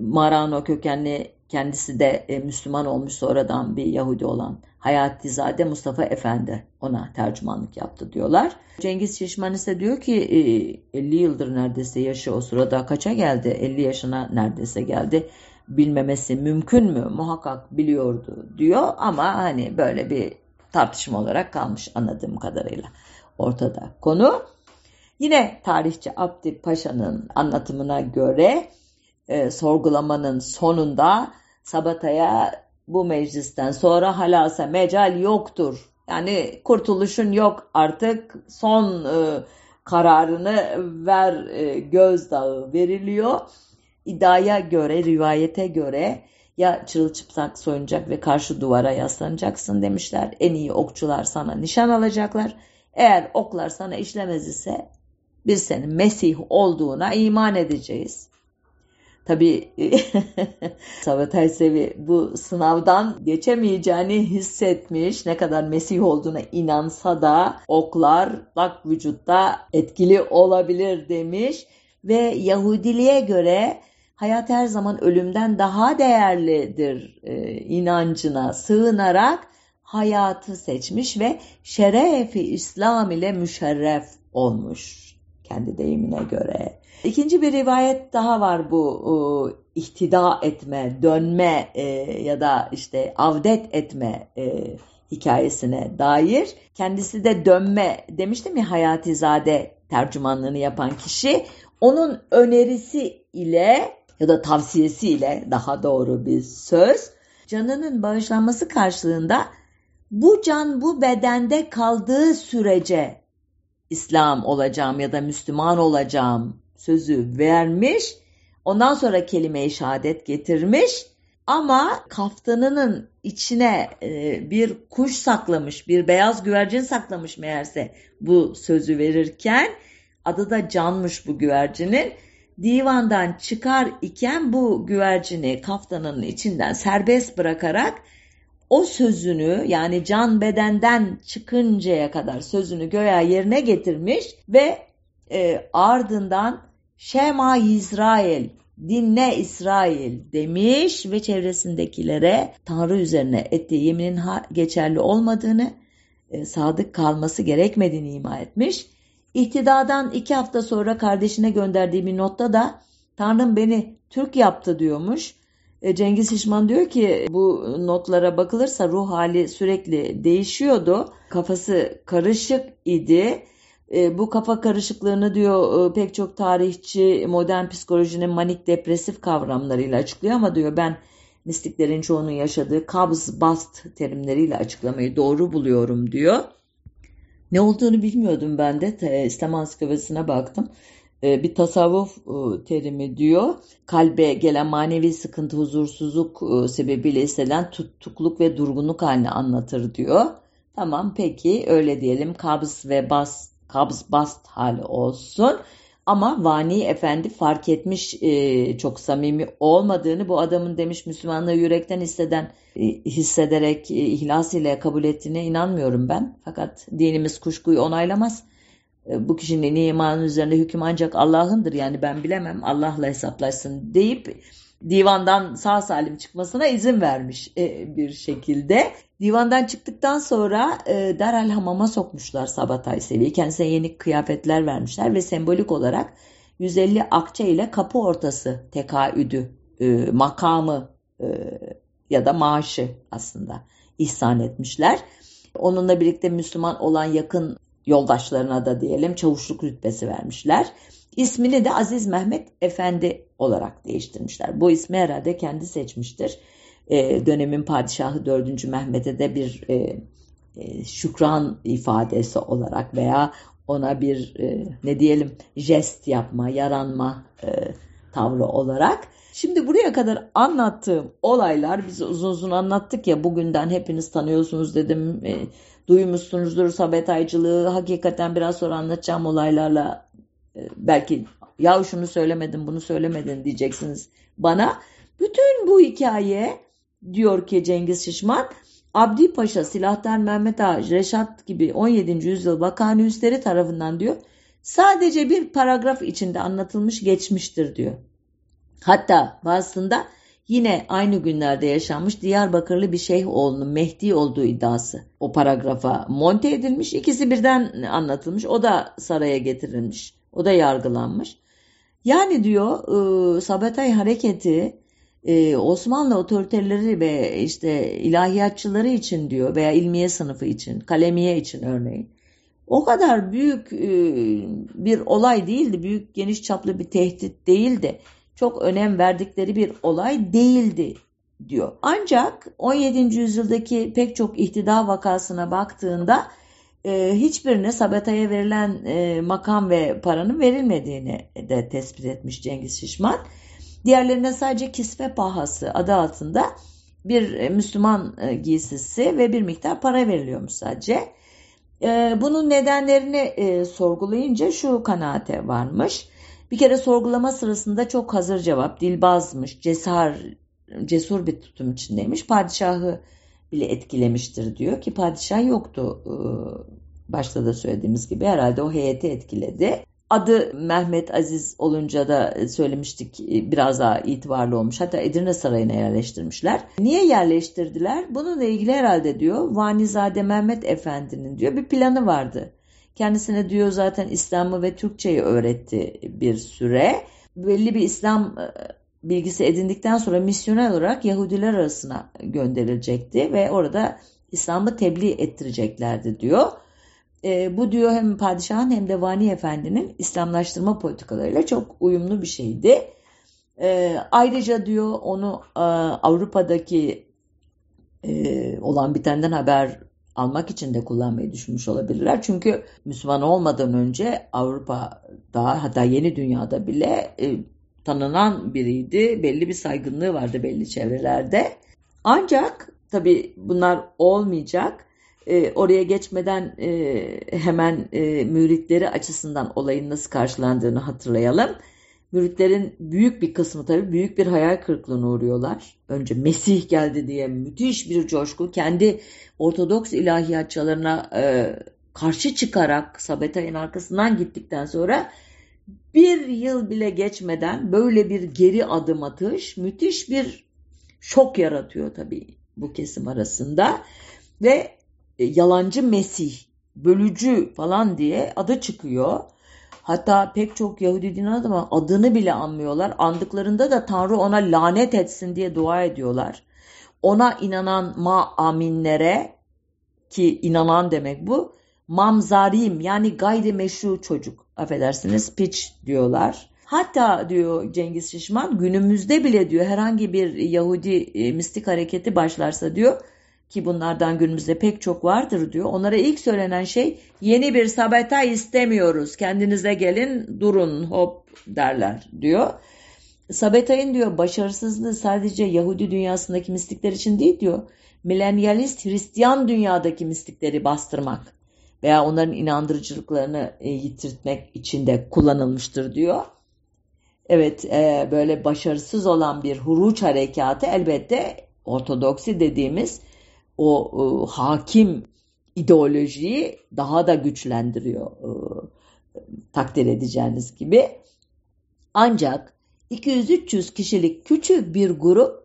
Speaker 1: Marano kökenli kendisi de e, Müslüman olmuş sonradan bir Yahudi olan Hayatizade Mustafa Efendi ona tercümanlık yaptı diyorlar. Cengiz Şişman ise diyor ki e, 50 yıldır neredeyse yaşı o sırada kaça geldi? 50 yaşına neredeyse geldi. Bilmemesi mümkün mü? Muhakkak biliyordu diyor ama hani böyle bir tartışma olarak kalmış anladığım kadarıyla ortada konu. Yine tarihçi Abdi Paşa'nın anlatımına göre e, sorgulamanın sonunda Sabata'ya bu meclisten sonra halasa mecal yoktur. Yani kurtuluşun yok artık son e, kararını ver e, gözdağı veriliyor. İddiaya göre, rivayete göre ya çırılçıplak soyunacak ve karşı duvara yaslanacaksın demişler. En iyi okçular sana nişan alacaklar. Eğer oklar sana işlemez ise biz senin Mesih olduğuna iman edeceğiz. Tabii Sabatay Sevi bu sınavdan geçemeyeceğini hissetmiş. Ne kadar Mesih olduğuna inansa da oklar lak vücutta etkili olabilir demiş. Ve Yahudiliğe göre hayat her zaman ölümden daha değerlidir e, inancına sığınarak hayatı seçmiş ve şerefi İslam ile müşerref olmuş kendi deyimine göre. İkinci bir rivayet daha var bu e, ihtida etme, dönme e, ya da işte avdet etme e, hikayesine dair. Kendisi de dönme demiştim ya Hayatizade tercümanlığını yapan kişi. Onun önerisi ile ya da tavsiyesi ile daha doğru bir söz canının bağışlanması karşılığında bu can bu bedende kaldığı sürece İslam olacağım ya da Müslüman olacağım sözü vermiş. Ondan sonra kelime-i şehadet getirmiş. Ama kaftanının içine e, bir kuş saklamış, bir beyaz güvercin saklamış meğerse bu sözü verirken. Adı da Canmış bu güvercinin. Divandan çıkar iken bu güvercini kaftanının içinden serbest bırakarak o sözünü yani can bedenden çıkıncaya kadar sözünü göğe yerine getirmiş ve e, ardından Şema İsrail, dinle İsrail demiş ve çevresindekilere Tanrı üzerine ettiği yeminin geçerli olmadığını, e, sadık kalması gerekmediğini ima etmiş. İhtidadan iki hafta sonra kardeşine gönderdiği bir notta da Tanrım beni Türk yaptı diyormuş. E, Cengiz Şişman diyor ki bu notlara bakılırsa ruh hali sürekli değişiyordu. Kafası karışık idi E, bu kafa karışıklığını diyor e, pek çok tarihçi modern psikolojinin manik depresif kavramlarıyla açıklıyor ama diyor ben mistiklerin çoğunun yaşadığı kabz bast terimleriyle açıklamayı doğru buluyorum diyor. Ne olduğunu bilmiyordum ben de. İslam ansiklopedisine baktım. E, bir tasavvuf e, terimi diyor. Kalbe gelen manevi sıkıntı, huzursuzluk e, sebebiyle hissedilen tutukluk ve durgunluk halini anlatır diyor. Tamam peki öyle diyelim kabz ve bas, kabz bast hali olsun. Ama Vani Efendi fark etmiş e, çok samimi olmadığını bu adamın demiş Müslümanlığı yürekten hisseden e, hissederek e, ihlas ile kabul ettiğine inanmıyorum ben. Fakat dinimiz kuşkuyu onaylamaz. E, bu kişinin imanın üzerinde hüküm ancak Allah'ındır yani ben bilemem Allah'la hesaplaşsın deyip divandan sağ salim çıkmasına izin vermiş e, bir şekilde. Divandan çıktıktan sonra e, derhal hamama sokmuşlar Sabatay Sevi'yi. Kendisine yeni kıyafetler vermişler ve sembolik olarak 150 akçe ile kapı ortası tekaüdü, e, makamı e, ya da maaşı aslında ihsan etmişler. Onunla birlikte Müslüman olan yakın yoldaşlarına da diyelim çavuşluk rütbesi vermişler. İsmini de Aziz Mehmet Efendi olarak değiştirmişler. Bu ismi herhalde kendi seçmiştir. E, dönemin padişahı 4. Mehmet'e de bir e, e, şükran ifadesi olarak veya ona bir e, ne diyelim jest yapma, yaranma e, tavrı olarak. Şimdi buraya kadar anlattığım olaylar biz uzun uzun anlattık ya bugünden hepiniz tanıyorsunuz dedim. E, duymuşsunuzdur sabetaycılığı hakikaten biraz sonra anlatacağım olaylarla belki ya şunu söylemedin bunu söylemedin diyeceksiniz bana. Bütün bu hikaye diyor ki Cengiz Şişman Abdi Paşa, Silahtar Mehmet Ağa, Reşat gibi 17. yüzyıl vakanüsleri tarafından diyor sadece bir paragraf içinde anlatılmış geçmiştir diyor. Hatta bazısında yine aynı günlerde yaşanmış Diyarbakırlı bir şeyh oğlunun Mehdi olduğu iddiası o paragrafa monte edilmiş. İkisi birden anlatılmış. O da saraya getirilmiş. O da yargılanmış. Yani diyor e, Sabatay hareketi e, Osmanlı otoriteleri ve işte ilahiyatçıları için diyor veya ilmiye sınıfı için, kalemiye için örneğin o kadar büyük e, bir olay değildi, büyük geniş çaplı bir tehdit değildi çok önem verdikleri bir olay değildi diyor. Ancak 17. yüzyıldaki pek çok ihtida vakasına baktığında e, hiçbirine Sabata'ya verilen e, makam ve paranın verilmediğini de tespit etmiş Cengiz Şişman. Diğerlerine sadece kisve pahası adı altında bir e, Müslüman e, giysisi ve bir miktar para veriliyormuş sadece. E, bunun nedenlerini e, sorgulayınca şu kanaate varmış. Bir kere sorgulama sırasında çok hazır cevap, dilbazmış, cesar, cesur bir tutum içindeymiş. Padişahı bile etkilemiştir diyor ki padişah yoktu başta da söylediğimiz gibi herhalde o heyeti etkiledi. Adı Mehmet Aziz olunca da söylemiştik biraz daha itibarlı olmuş. Hatta Edirne Sarayı'na yerleştirmişler. Niye yerleştirdiler? Bununla ilgili herhalde diyor Vanizade Mehmet Efendi'nin diyor bir planı vardı. Kendisine diyor zaten İslam'ı ve Türkçeyi öğretti bir süre. Belli bir İslam e, bilgisi edindikten sonra misyoner olarak Yahudiler arasına gönderilecekti ve orada İslam'ı tebliğ ettireceklerdi diyor. E, bu diyor hem padişahın hem de Vani Efendi'nin İslamlaştırma politikalarıyla çok uyumlu bir şeydi. E, ayrıca diyor onu e, Avrupa'daki e, olan bitenden haber almak için de kullanmayı düşünmüş olabilirler. Çünkü Müslüman olmadan önce Avrupa'da hatta yeni dünyada bile e, tanınan biriydi. Belli bir saygınlığı vardı belli çevrelerde. Ancak tabi bunlar olmayacak. E, oraya geçmeden e, hemen e, müritleri açısından olayın nasıl karşılandığını hatırlayalım. Müritlerin büyük bir kısmı tabii büyük bir hayal kırıklığına uğruyorlar. Önce Mesih geldi diye müthiş bir coşku kendi Ortodoks ilahiyatçılarına e, karşı çıkarak Sabetay'ın arkasından gittikten sonra bir yıl bile geçmeden böyle bir geri adım atış müthiş bir şok yaratıyor tabii bu kesim arasında ve e, yalancı Mesih, bölücü falan diye adı çıkıyor. Hatta pek çok Yahudi din adamı adını bile anmıyorlar. Andıklarında da Tanrı ona lanet etsin diye dua ediyorlar. Ona inanan ma aminlere ki inanan demek bu mamzarim yani gayrimeşru çocuk affedersiniz piç diyorlar. Hatta diyor Cengiz Şişman günümüzde bile diyor herhangi bir Yahudi e, mistik hareketi başlarsa diyor ki bunlardan günümüzde pek çok vardır diyor. Onlara ilk söylenen şey yeni bir sabata istemiyoruz. Kendinize gelin durun hop derler diyor. Sabetay'ın diyor başarısızlığı sadece Yahudi dünyasındaki mistikler için değil diyor. Milenyalist Hristiyan dünyadaki mistikleri bastırmak veya onların inandırıcılıklarını e, yitirtmek için de kullanılmıştır diyor. Evet e, böyle başarısız olan bir huruç harekatı elbette ortodoksi dediğimiz o e, hakim ideolojiyi daha da güçlendiriyor takdir edeceğiniz gibi. Ancak 200-300 kişilik küçük bir grup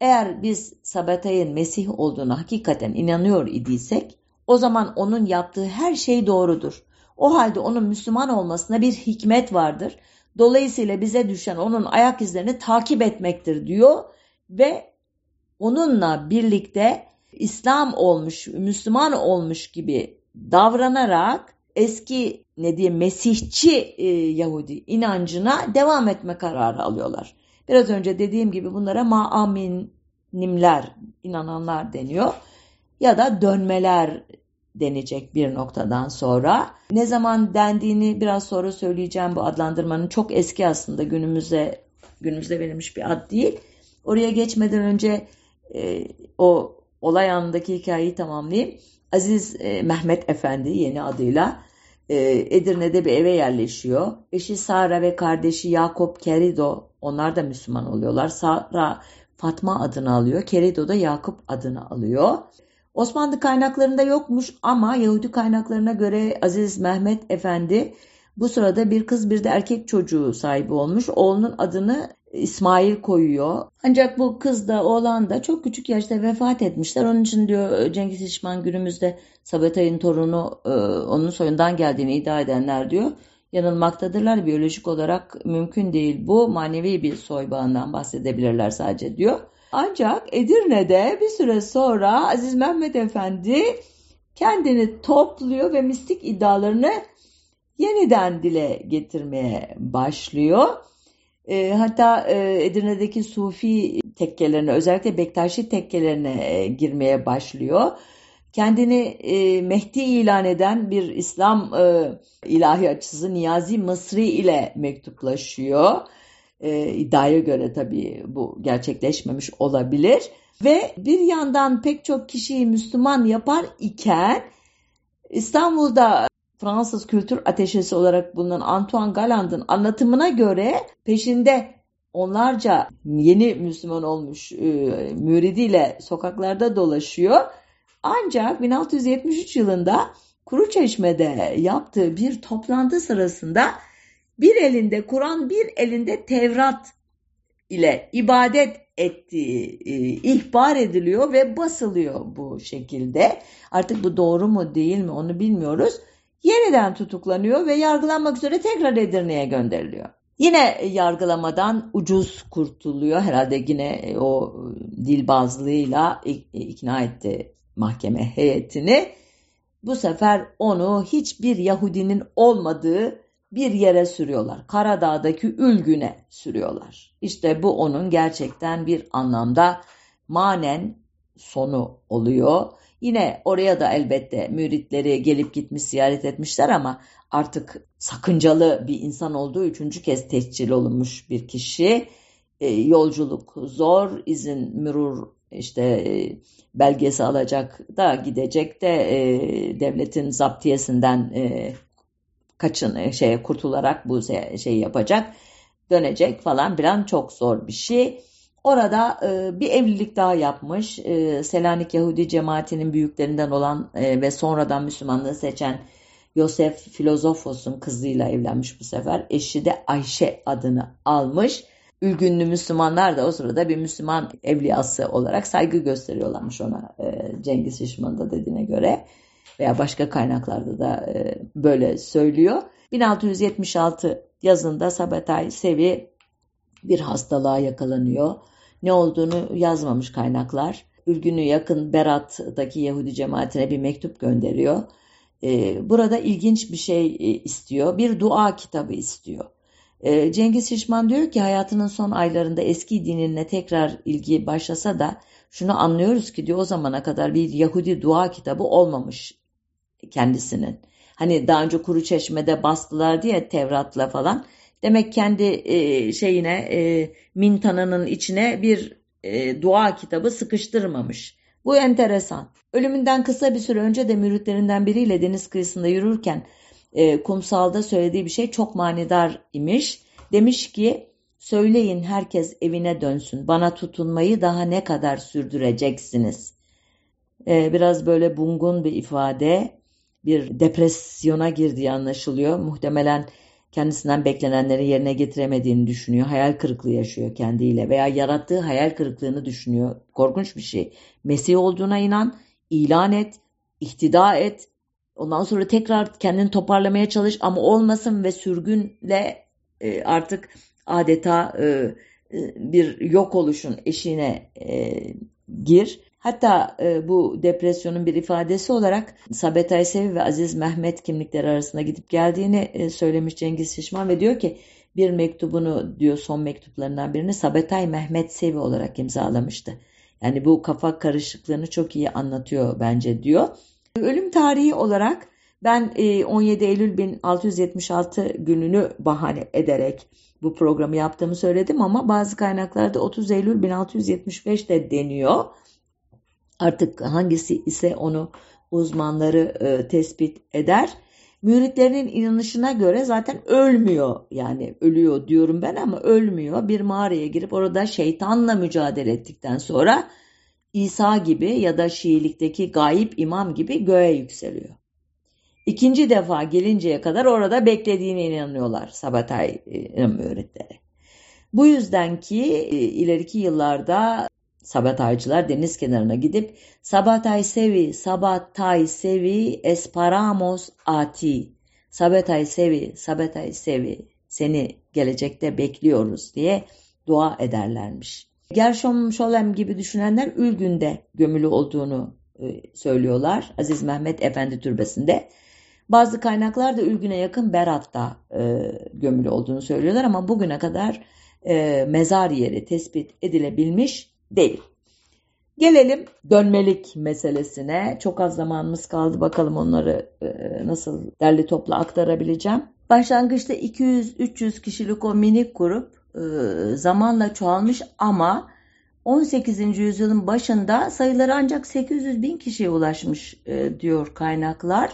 Speaker 1: eğer biz Sabatay'ın Mesih olduğunu hakikaten inanıyor idiysek o zaman onun yaptığı her şey doğrudur. O halde onun Müslüman olmasına bir hikmet vardır. Dolayısıyla bize düşen onun ayak izlerini takip etmektir diyor ve onunla birlikte İslam olmuş, Müslüman olmuş gibi davranarak eski ne diyeyim Mesihçi e, Yahudi inancına devam etme kararı alıyorlar. Biraz önce dediğim gibi bunlara maaminimler, inananlar deniyor ya da dönmeler denecek bir noktadan sonra. Ne zaman dendiğini biraz sonra söyleyeceğim bu adlandırmanın çok eski aslında günümüze günümüzde verilmiş bir ad değil. Oraya geçmeden önce e, o olay anındaki hikayeyi tamamlayayım. Aziz e, Mehmet Efendi yeni adıyla e, Edirne'de bir eve yerleşiyor. Eşi Sara ve kardeşi Yakup Kerido onlar da Müslüman oluyorlar. Sara Fatma adını alıyor. Kerido da Yakup adını alıyor. Osmanlı kaynaklarında yokmuş ama Yahudi kaynaklarına göre Aziz Mehmet Efendi bu sırada bir kız bir de erkek çocuğu sahibi olmuş. Oğlunun adını İsmail koyuyor. Ancak bu kız da oğlan da çok küçük yaşta vefat etmişler. Onun için diyor Cengiz İşman günümüzde Sabatay'ın torunu e, onun soyundan geldiğini iddia edenler diyor. Yanılmaktadırlar. Biyolojik olarak mümkün değil bu. Manevi bir soy bağından bahsedebilirler sadece diyor. Ancak Edirne'de bir süre sonra Aziz Mehmet Efendi kendini topluyor ve mistik iddialarını yeniden dile getirmeye başlıyor. E, hatta e, Edirne'deki Sufi tekkelerine özellikle Bektaşi tekkelerine e, girmeye başlıyor. Kendini e, Mehdi ilan eden bir İslam e, ilahiyatçısı Niyazi Mısri ile mektuplaşıyor. E, iddiaya göre tabii bu gerçekleşmemiş olabilir. Ve bir yandan pek çok kişiyi Müslüman yapar iken İstanbul'da Fransız kültür ateşesi olarak bulunan Antoine Galland'ın anlatımına göre peşinde onlarca yeni Müslüman olmuş e, müridiyle sokaklarda dolaşıyor. Ancak 1673 yılında Kuruçeşme'de yaptığı bir toplantı sırasında bir elinde Kur'an bir elinde Tevrat ile ibadet ettiği e, ihbar ediliyor ve basılıyor bu şekilde. Artık bu doğru mu değil mi onu bilmiyoruz yeniden tutuklanıyor ve yargılanmak üzere tekrar Edirne'ye gönderiliyor. Yine yargılamadan ucuz kurtuluyor. Herhalde yine e, o dilbazlığıyla ikna etti mahkeme heyetini. Bu sefer onu hiçbir Yahudinin olmadığı bir yere sürüyorlar. Karadağ'daki Ülgün'e sürüyorlar. İşte bu onun gerçekten bir anlamda manen sonu oluyor. Yine oraya da elbette müritleri gelip gitmiş ziyaret etmişler ama artık sakıncalı bir insan olduğu üçüncü kez tescil olunmuş bir kişi. E, yolculuk zor, izin mürur işte e, belgesi alacak da gidecek de e, devletin zaptiyesinden e, kaçın e, şeye kurtularak bu şeyi yapacak dönecek falan bilen çok zor bir şey. Orada e, bir evlilik daha yapmış. E, Selanik Yahudi cemaatinin büyüklerinden olan e, ve sonradan Müslümanlığı seçen Yosef Filozofos'un kızıyla evlenmiş bu sefer. Eşi de Ayşe adını almış. Ülgünlü Müslümanlar da o sırada bir Müslüman evliyası olarak saygı gösteriyorlarmış ona e, Cengiz Şişman'ın da dediğine göre. Veya başka kaynaklarda da e, böyle söylüyor. 1676 yazında Sabatay Sevi bir hastalığa yakalanıyor ne olduğunu yazmamış kaynaklar. Ülgün'ü yakın Berat'taki Yahudi cemaatine bir mektup gönderiyor. E, burada ilginç bir şey e, istiyor. Bir dua kitabı istiyor. Cengiz Şişman diyor ki hayatının son aylarında eski dinine tekrar ilgi başlasa da şunu anlıyoruz ki diyor o zamana kadar bir Yahudi dua kitabı olmamış kendisinin. Hani daha önce Kuru Çeşme'de bastılar diye Tevrat'la falan. Demek kendi e, şeyine e, mintanının içine bir e, dua kitabı sıkıştırmamış. Bu enteresan. Ölümünden kısa bir süre önce de müritlerinden biriyle deniz kıyısında yürürken kumsalda söylediği bir şey çok manidar imiş. Demiş ki söyleyin herkes evine dönsün. Bana tutunmayı daha ne kadar sürdüreceksiniz? Biraz böyle bungun bir ifade bir depresyona girdiği anlaşılıyor. Muhtemelen kendisinden beklenenleri yerine getiremediğini düşünüyor. Hayal kırıklığı yaşıyor kendiyle veya yarattığı hayal kırıklığını düşünüyor. Korkunç bir şey. Mesih olduğuna inan, ilan et, ihtida et. Ondan sonra tekrar kendini toparlamaya çalış ama olmasın ve sürgünle e, artık adeta e, e, bir yok oluşun eşiğine gir. Hatta e, bu depresyonun bir ifadesi olarak Sabet Aysevi ve Aziz Mehmet kimlikleri arasında gidip geldiğini e, söylemiş Cengiz Şişman ve diyor ki bir mektubunu diyor son mektuplarından birini Sabetay Mehmet Sevi olarak imzalamıştı. Yani bu kafa karışıklığını çok iyi anlatıyor bence diyor. Ölüm tarihi olarak ben 17 e, Eylül 1676 gününü bahane ederek bu programı yaptığımı söyledim ama bazı kaynaklarda 30 Eylül 1675 de deniyor. Artık hangisi ise onu uzmanları e, tespit eder. Müritlerinin inanışına göre zaten ölmüyor yani ölüyor diyorum ben ama ölmüyor. Bir mağaraya girip orada şeytanla mücadele ettikten sonra İsa gibi ya da Şiilikteki gayip imam gibi göğe yükseliyor. İkinci defa gelinceye kadar orada beklediğine inanıyorlar Sabatay e, müritleri. Bu yüzden ki e, ileriki yıllarda Sabataycılar deniz kenarına gidip Sabatay sevi, Sabatay sevi, esparamos ati. Sabatay sevi, Sabatay sevi, seni gelecekte bekliyoruz diye dua ederlermiş. Gershom Şolem gibi düşünenler Ülgün'de gömülü olduğunu e, söylüyorlar. Aziz Mehmet Efendi Türbesi'nde. Bazı kaynaklar da Ülgün'e yakın Berat'ta e, gömülü olduğunu söylüyorlar ama bugüne kadar e, mezar yeri tespit edilebilmiş değil. Gelelim dönmelik meselesine. Çok az zamanımız kaldı. Bakalım onları e, nasıl derli topla aktarabileceğim. Başlangıçta 200-300 kişilik o minik grup e, zamanla çoğalmış ama 18. yüzyılın başında sayıları ancak 800 bin kişiye ulaşmış e, diyor kaynaklar.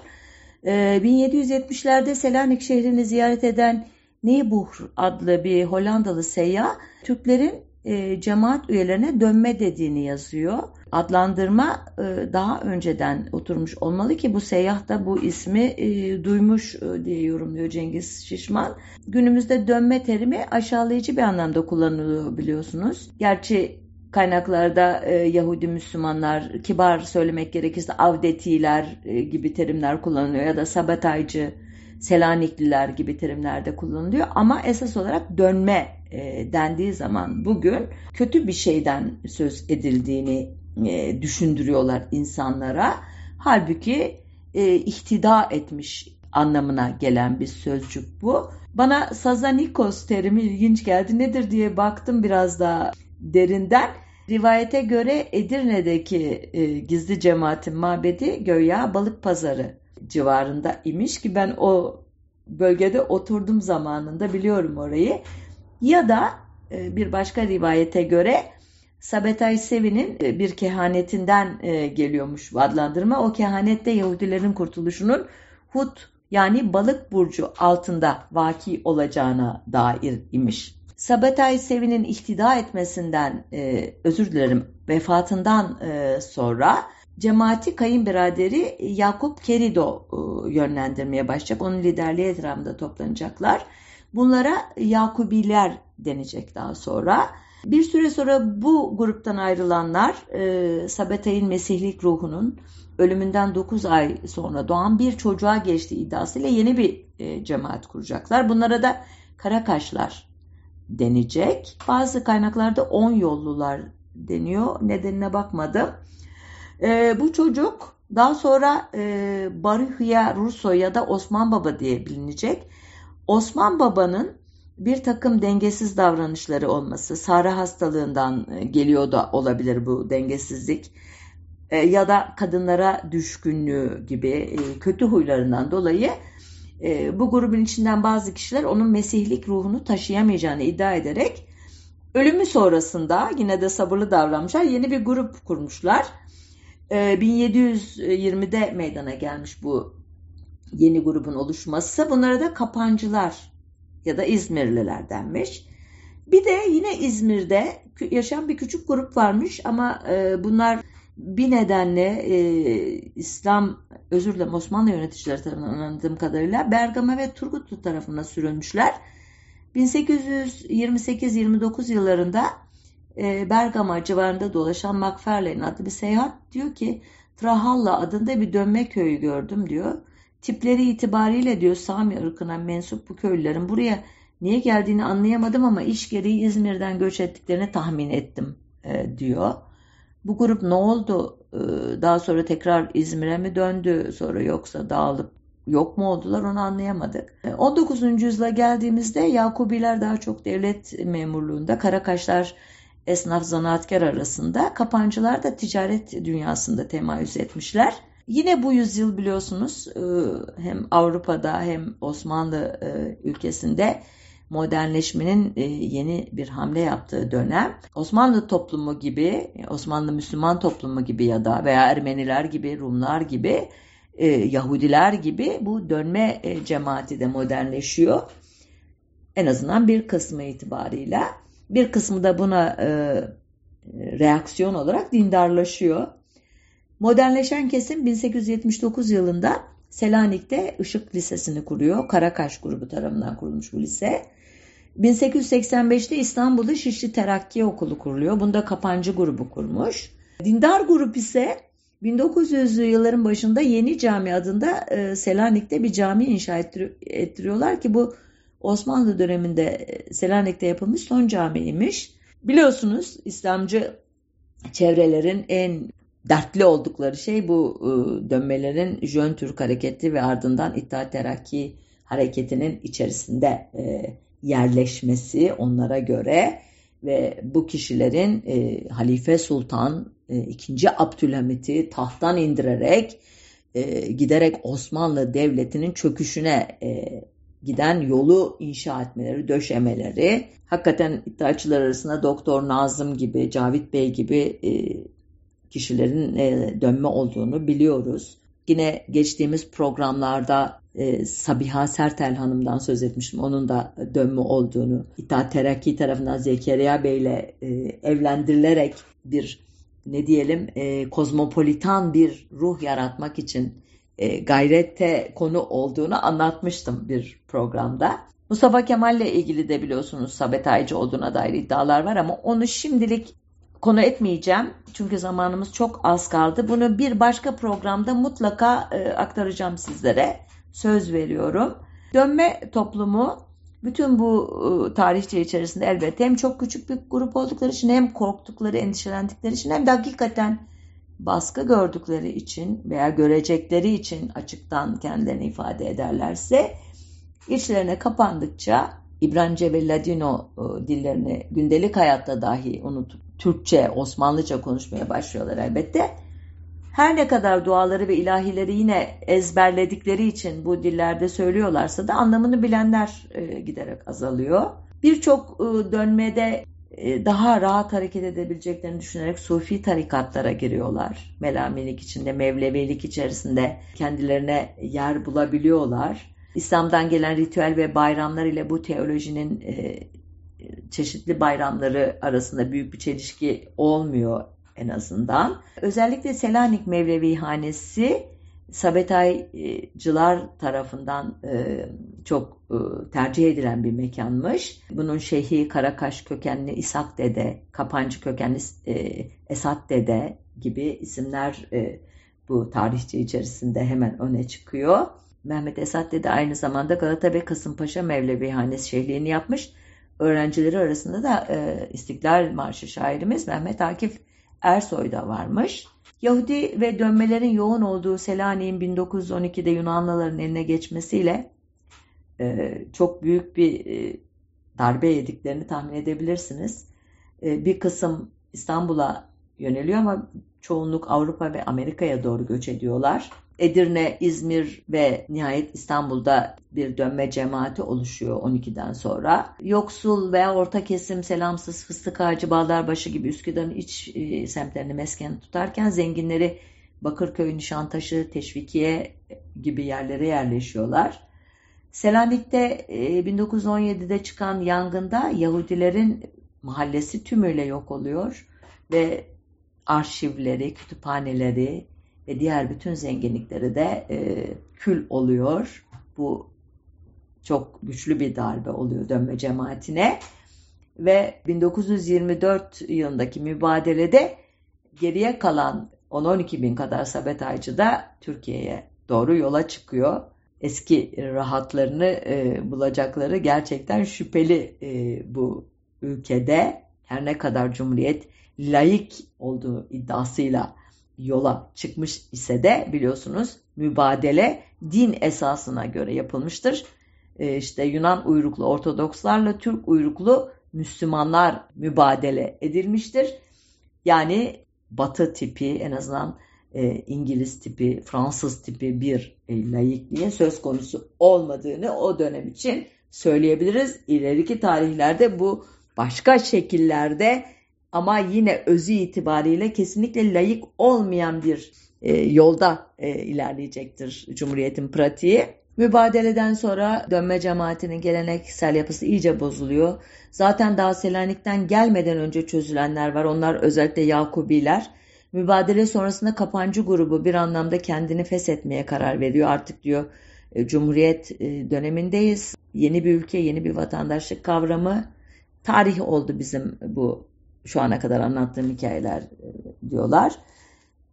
Speaker 1: 1770'lerde Selanik şehrini ziyaret eden Niebuhr adlı bir Hollandalı seyyah Türklerin e, cemaat üyelerine dönme dediğini yazıyor. Adlandırma e, daha önceden oturmuş olmalı ki bu seyyah da bu ismi e, duymuş e, diye yorumluyor Cengiz Şişman. Günümüzde dönme terimi aşağılayıcı bir anlamda kullanılıyor biliyorsunuz. Gerçi kaynaklarda e, Yahudi Müslümanlar, kibar söylemek gerekirse avdetiler e, gibi terimler kullanılıyor ya da sabataycı, Selanikliler gibi terimlerde kullanılıyor ama esas olarak dönme e, dendiği zaman bugün kötü bir şeyden söz edildiğini e, düşündürüyorlar insanlara. Halbuki e, ihtida etmiş anlamına gelen bir sözcük bu. Bana Sazanikos terimi ilginç geldi. Nedir diye baktım biraz daha derinden. Rivayete göre Edirne'deki e, gizli cemaatin mabedi Göya Balık Pazarı civarında imiş ki ben o bölgede oturdum zamanında biliyorum orayı. Ya da e, bir başka rivayete göre Sabetay Sevi'nin e, bir kehanetinden e, geliyormuş bu adlandırma. O kehanette Yahudilerin kurtuluşunun Hut yani balık burcu altında vaki olacağına dair imiş. Sabetay Sevi'nin ihtida etmesinden, özür dilerim, vefatından sonra cemaati kayınbiraderi Yakup Kerido yönlendirmeye başlayacak. Onun liderliği etrafında toplanacaklar. Bunlara Yakubiler denecek daha sonra. Bir süre sonra bu gruptan ayrılanlar e, Sabetay'ın Mesihlik ruhunun ölümünden 9 ay sonra doğan bir çocuğa geçtiği iddiasıyla yeni bir e, cemaat kuracaklar. Bunlara da Karakaşlar denecek. Bazı kaynaklarda 10 yollular deniyor. Nedenine bakmadım. E, bu çocuk Daha sonra e, Barıhya Russo ya da Osman Baba diye bilinecek. Osman Baba'nın bir takım dengesiz davranışları olması, sarı hastalığından e, geliyor da olabilir bu dengesizlik e, ya da kadınlara düşkünlüğü gibi e, kötü huylarından dolayı bu grubun içinden bazı kişiler onun mesihlik ruhunu taşıyamayacağını iddia ederek ölümü sonrasında yine de sabırlı davranmışlar. Yeni bir grup kurmuşlar. 1720'de meydana gelmiş bu yeni grubun oluşması. Bunlara da kapancılar ya da İzmirliler denmiş. Bir de yine İzmir'de yaşayan bir küçük grup varmış ama e, bunlar bir nedenle e, İslam, özür dilerim Osmanlı yöneticileri tarafından anladığım kadarıyla Bergama ve Turgutlu tarafına sürülmüşler. 1828-29 yıllarında e, Bergama civarında dolaşan McFarlane adlı bir seyahat diyor ki Trahalla adında bir dönme köyü gördüm diyor. Tipleri itibariyle diyor Sami ırkına mensup bu köylülerin buraya niye geldiğini anlayamadım ama iş gereği İzmir'den göç ettiklerini tahmin ettim e, diyor. Bu grup ne oldu? E, daha sonra tekrar İzmir'e mi döndü sonra yoksa dağılıp yok mu oldular onu anlayamadık. 19. E, yüzyıla geldiğimizde Yakubiler daha çok devlet memurluğunda, Karakaşlar esnaf zanaatkar arasında, Kapancılar da ticaret dünyasında temayüz etmişler. Yine bu yüzyıl biliyorsunuz e, hem Avrupa'da hem Osmanlı e, ülkesinde modernleşmenin e, yeni bir hamle yaptığı dönem Osmanlı toplumu gibi, Osmanlı Müslüman toplumu gibi ya da veya Ermeniler gibi, Rumlar gibi, Yahudiler gibi bu dönme cemaati de modernleşiyor. En azından bir kısmı itibarıyla. Bir kısmı da buna reaksiyon olarak dindarlaşıyor. Modernleşen kesim 1879 yılında Selanik'te Işık Lisesi'ni kuruyor. Karakaş grubu tarafından kurulmuş bu lise. 1885'te İstanbul'da Şişli Terakki Okulu kuruluyor. Bunda Kapancı grubu kurmuş. Dindar grup ise 1900'lü yılların başında Yeni Cami adında e, Selanik'te bir cami inşa ettiriyorlar ki bu Osmanlı döneminde e, Selanik'te yapılmış son camiymiş. Biliyorsunuz İslamcı çevrelerin en dertli oldukları şey bu e, dönmelerin Jön Türk hareketi ve ardından İttihat Terakki hareketinin içerisinde e, yerleşmesi onlara göre ve bu kişilerin e, Halife Sultan e, 2. Abdülhamit'i tahttan indirerek giderek Osmanlı Devleti'nin çöküşüne giden yolu inşa etmeleri, döşemeleri, hakikaten iddiaçılar arasında Doktor Nazım gibi, Cavit Bey gibi e, kişilerin e, dönme olduğunu biliyoruz. Yine geçtiğimiz programlarda e, Sabiha Sertel Hanım'dan söz etmiştim. Onun da dönme olduğunu. İttihat Terakki tarafından Zekeriya Bey ile e, evlendirilerek bir ne diyelim kozmopolitan bir ruh yaratmak için gayrette konu olduğunu anlatmıştım bir programda. Mustafa Kemal ile ilgili de biliyorsunuz sabetaycı olduğuna dair iddialar var ama onu şimdilik konu etmeyeceğim. Çünkü zamanımız çok az kaldı. Bunu bir başka programda mutlaka e, aktaracağım sizlere. Söz veriyorum. Dönme toplumu bütün bu e, tarihçe içerisinde elbette hem çok küçük bir grup oldukları için hem korktukları, endişelendikleri için hem de hakikaten baskı gördükleri için veya görecekleri için açıktan kendilerini ifade ederlerse içlerine kapandıkça İbranice ve Ladino e, dillerini gündelik hayatta dahi unutup Türkçe, Osmanlıca konuşmaya başlıyorlar elbette. Her ne kadar duaları ve ilahileri yine ezberledikleri için bu dillerde söylüyorlarsa da anlamını bilenler e, giderek azalıyor. Birçok e, dönmede e, daha rahat hareket edebileceklerini düşünerek sufi tarikatlara giriyorlar. Melamilik içinde, Mevlevilik içerisinde kendilerine yer bulabiliyorlar. İslam'dan gelen ritüel ve bayramlar ile bu teolojinin e, çeşitli bayramları arasında büyük bir çelişki olmuyor en azından. Özellikle Selanik Mevlevi Hanesi Sabetaycılar tarafından e, çok e, tercih edilen bir mekanmış. Bunun şeyhi Karakaş kökenli İshak Dede, Kapancı kökenli e, Esat Dede gibi isimler bu tarihçi içerisinde hemen öne çıkıyor. Mehmet Esat Dede aynı zamanda Galata ve Kasımpaşa Mevlevi Hanesi şeyhliğini yapmış öğrencileri arasında da e, İstiklal Marşı şairimiz Mehmet Akif Ersoy da varmış. Yahudi ve dönmelerin yoğun olduğu Selanik'in 1912'de Yunanlıların eline geçmesiyle e, çok büyük bir e, darbe yediklerini tahmin edebilirsiniz. E, bir kısım İstanbul'a yöneliyor ama çoğunluk Avrupa ve Amerika'ya doğru göç ediyorlar. Edirne, İzmir ve nihayet İstanbul'da bir dönme cemaati oluşuyor 12'den sonra. Yoksul veya orta kesim Selamsız, Fıstık Ağacı, Baldarbaşı gibi Üsküdar'ın iç e, semtlerini mesken tutarken zenginleri Bakırköy, Nişantaşı, Teşvikiye gibi yerlere yerleşiyorlar. Selanik'te 1917'de e, çıkan yangında Yahudilerin mahallesi tümüyle yok oluyor ve arşivleri, kütüphaneleri ve diğer bütün zenginlikleri de e, kül oluyor. Bu çok güçlü bir darbe oluyor dönme cemaatine ve 1924 yılındaki mübadelede geriye kalan 10-12 bin kadar sabetaycı da Türkiye'ye doğru yola çıkıyor. Eski rahatlarını e, bulacakları gerçekten şüpheli e, bu ülkede. Her ne kadar Cumhuriyet laik olduğu iddiasıyla yola çıkmış ise de biliyorsunuz mübadele din esasına göre yapılmıştır. Ee, işte Yunan uyruklu Ortodokslarla Türk uyruklu Müslümanlar mübadele edilmiştir. Yani Batı tipi en azından e, İngiliz tipi, Fransız tipi bir e, laikliğin söz konusu olmadığını o dönem için söyleyebiliriz. İleriki tarihlerde bu başka şekillerde ama yine özü itibariyle kesinlikle layık olmayan bir e, yolda e, ilerleyecektir Cumhuriyet'in pratiği. Mübadeleden sonra dönme cemaatinin geleneksel yapısı iyice bozuluyor. Zaten daha Selanik'ten gelmeden önce çözülenler var. Onlar özellikle Yakubiler. Mübadele sonrasında kapancı grubu bir anlamda kendini feshetmeye karar veriyor. Artık diyor e, Cumhuriyet e, dönemindeyiz. Yeni bir ülke, yeni bir vatandaşlık kavramı. Tarih oldu bizim bu şu ana kadar anlattığım hikayeler e, diyorlar.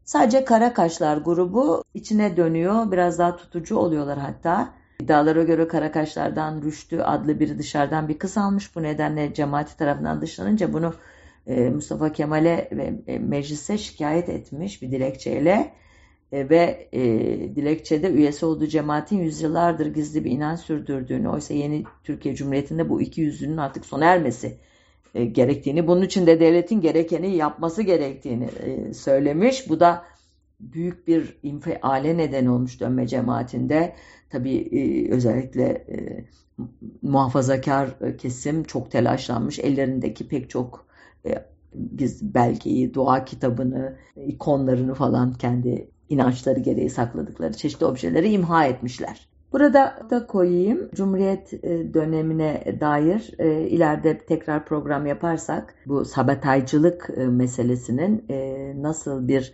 Speaker 1: Sadece Karakaşlar grubu içine dönüyor. Biraz daha tutucu oluyorlar hatta. İddialara göre Karakaşlardan Rüştü adlı biri dışarıdan bir kız almış. Bu nedenle cemaati tarafından dışlanınca bunu e, Mustafa Kemal'e ve e, meclise şikayet etmiş bir dilekçeyle. Ve dilekçede üyesi olduğu cemaatin yüzyıllardır gizli bir inanç sürdürdüğünü, oysa yeni Türkiye Cumhuriyeti'nde bu iki yüzünün artık sona ermesi e, gerektiğini, bunun için de devletin gerekeni yapması gerektiğini e, söylemiş. Bu da büyük bir infiale neden olmuş dönme cemaatinde. Tabii e, özellikle muhafazakar kesim çok telaşlanmış. Ellerindeki pek çok belgeyi, dua kitabını, ikonlarını falan kendi inançları gereği sakladıkları çeşitli objeleri imha etmişler. Burada da koyayım Cumhuriyet e, dönemine dair e, ileride tekrar program yaparsak bu sabataycılık e, meselesinin nasıl bir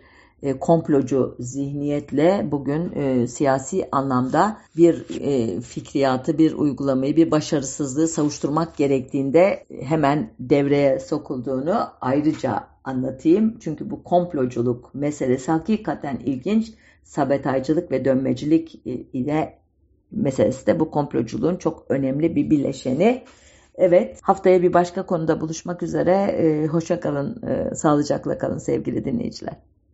Speaker 1: komplocu zihniyetle bugün siyasi anlamda bir fikriyatı, bir uygulamayı, bir başarısızlığı savuşturmak gerektiğinde hemen devreye sokulduğunu ayrıca anlatayım. Çünkü bu komploculuk meselesi hakikaten ilginç. Sabetaycılık ve dönmecilik ile meselesi de bu komploculuğun çok önemli bir bileşeni. Evet haftaya bir başka konuda buluşmak üzere. Ee, hoşça kalın, e, sağlıcakla kalın sevgili dinleyiciler.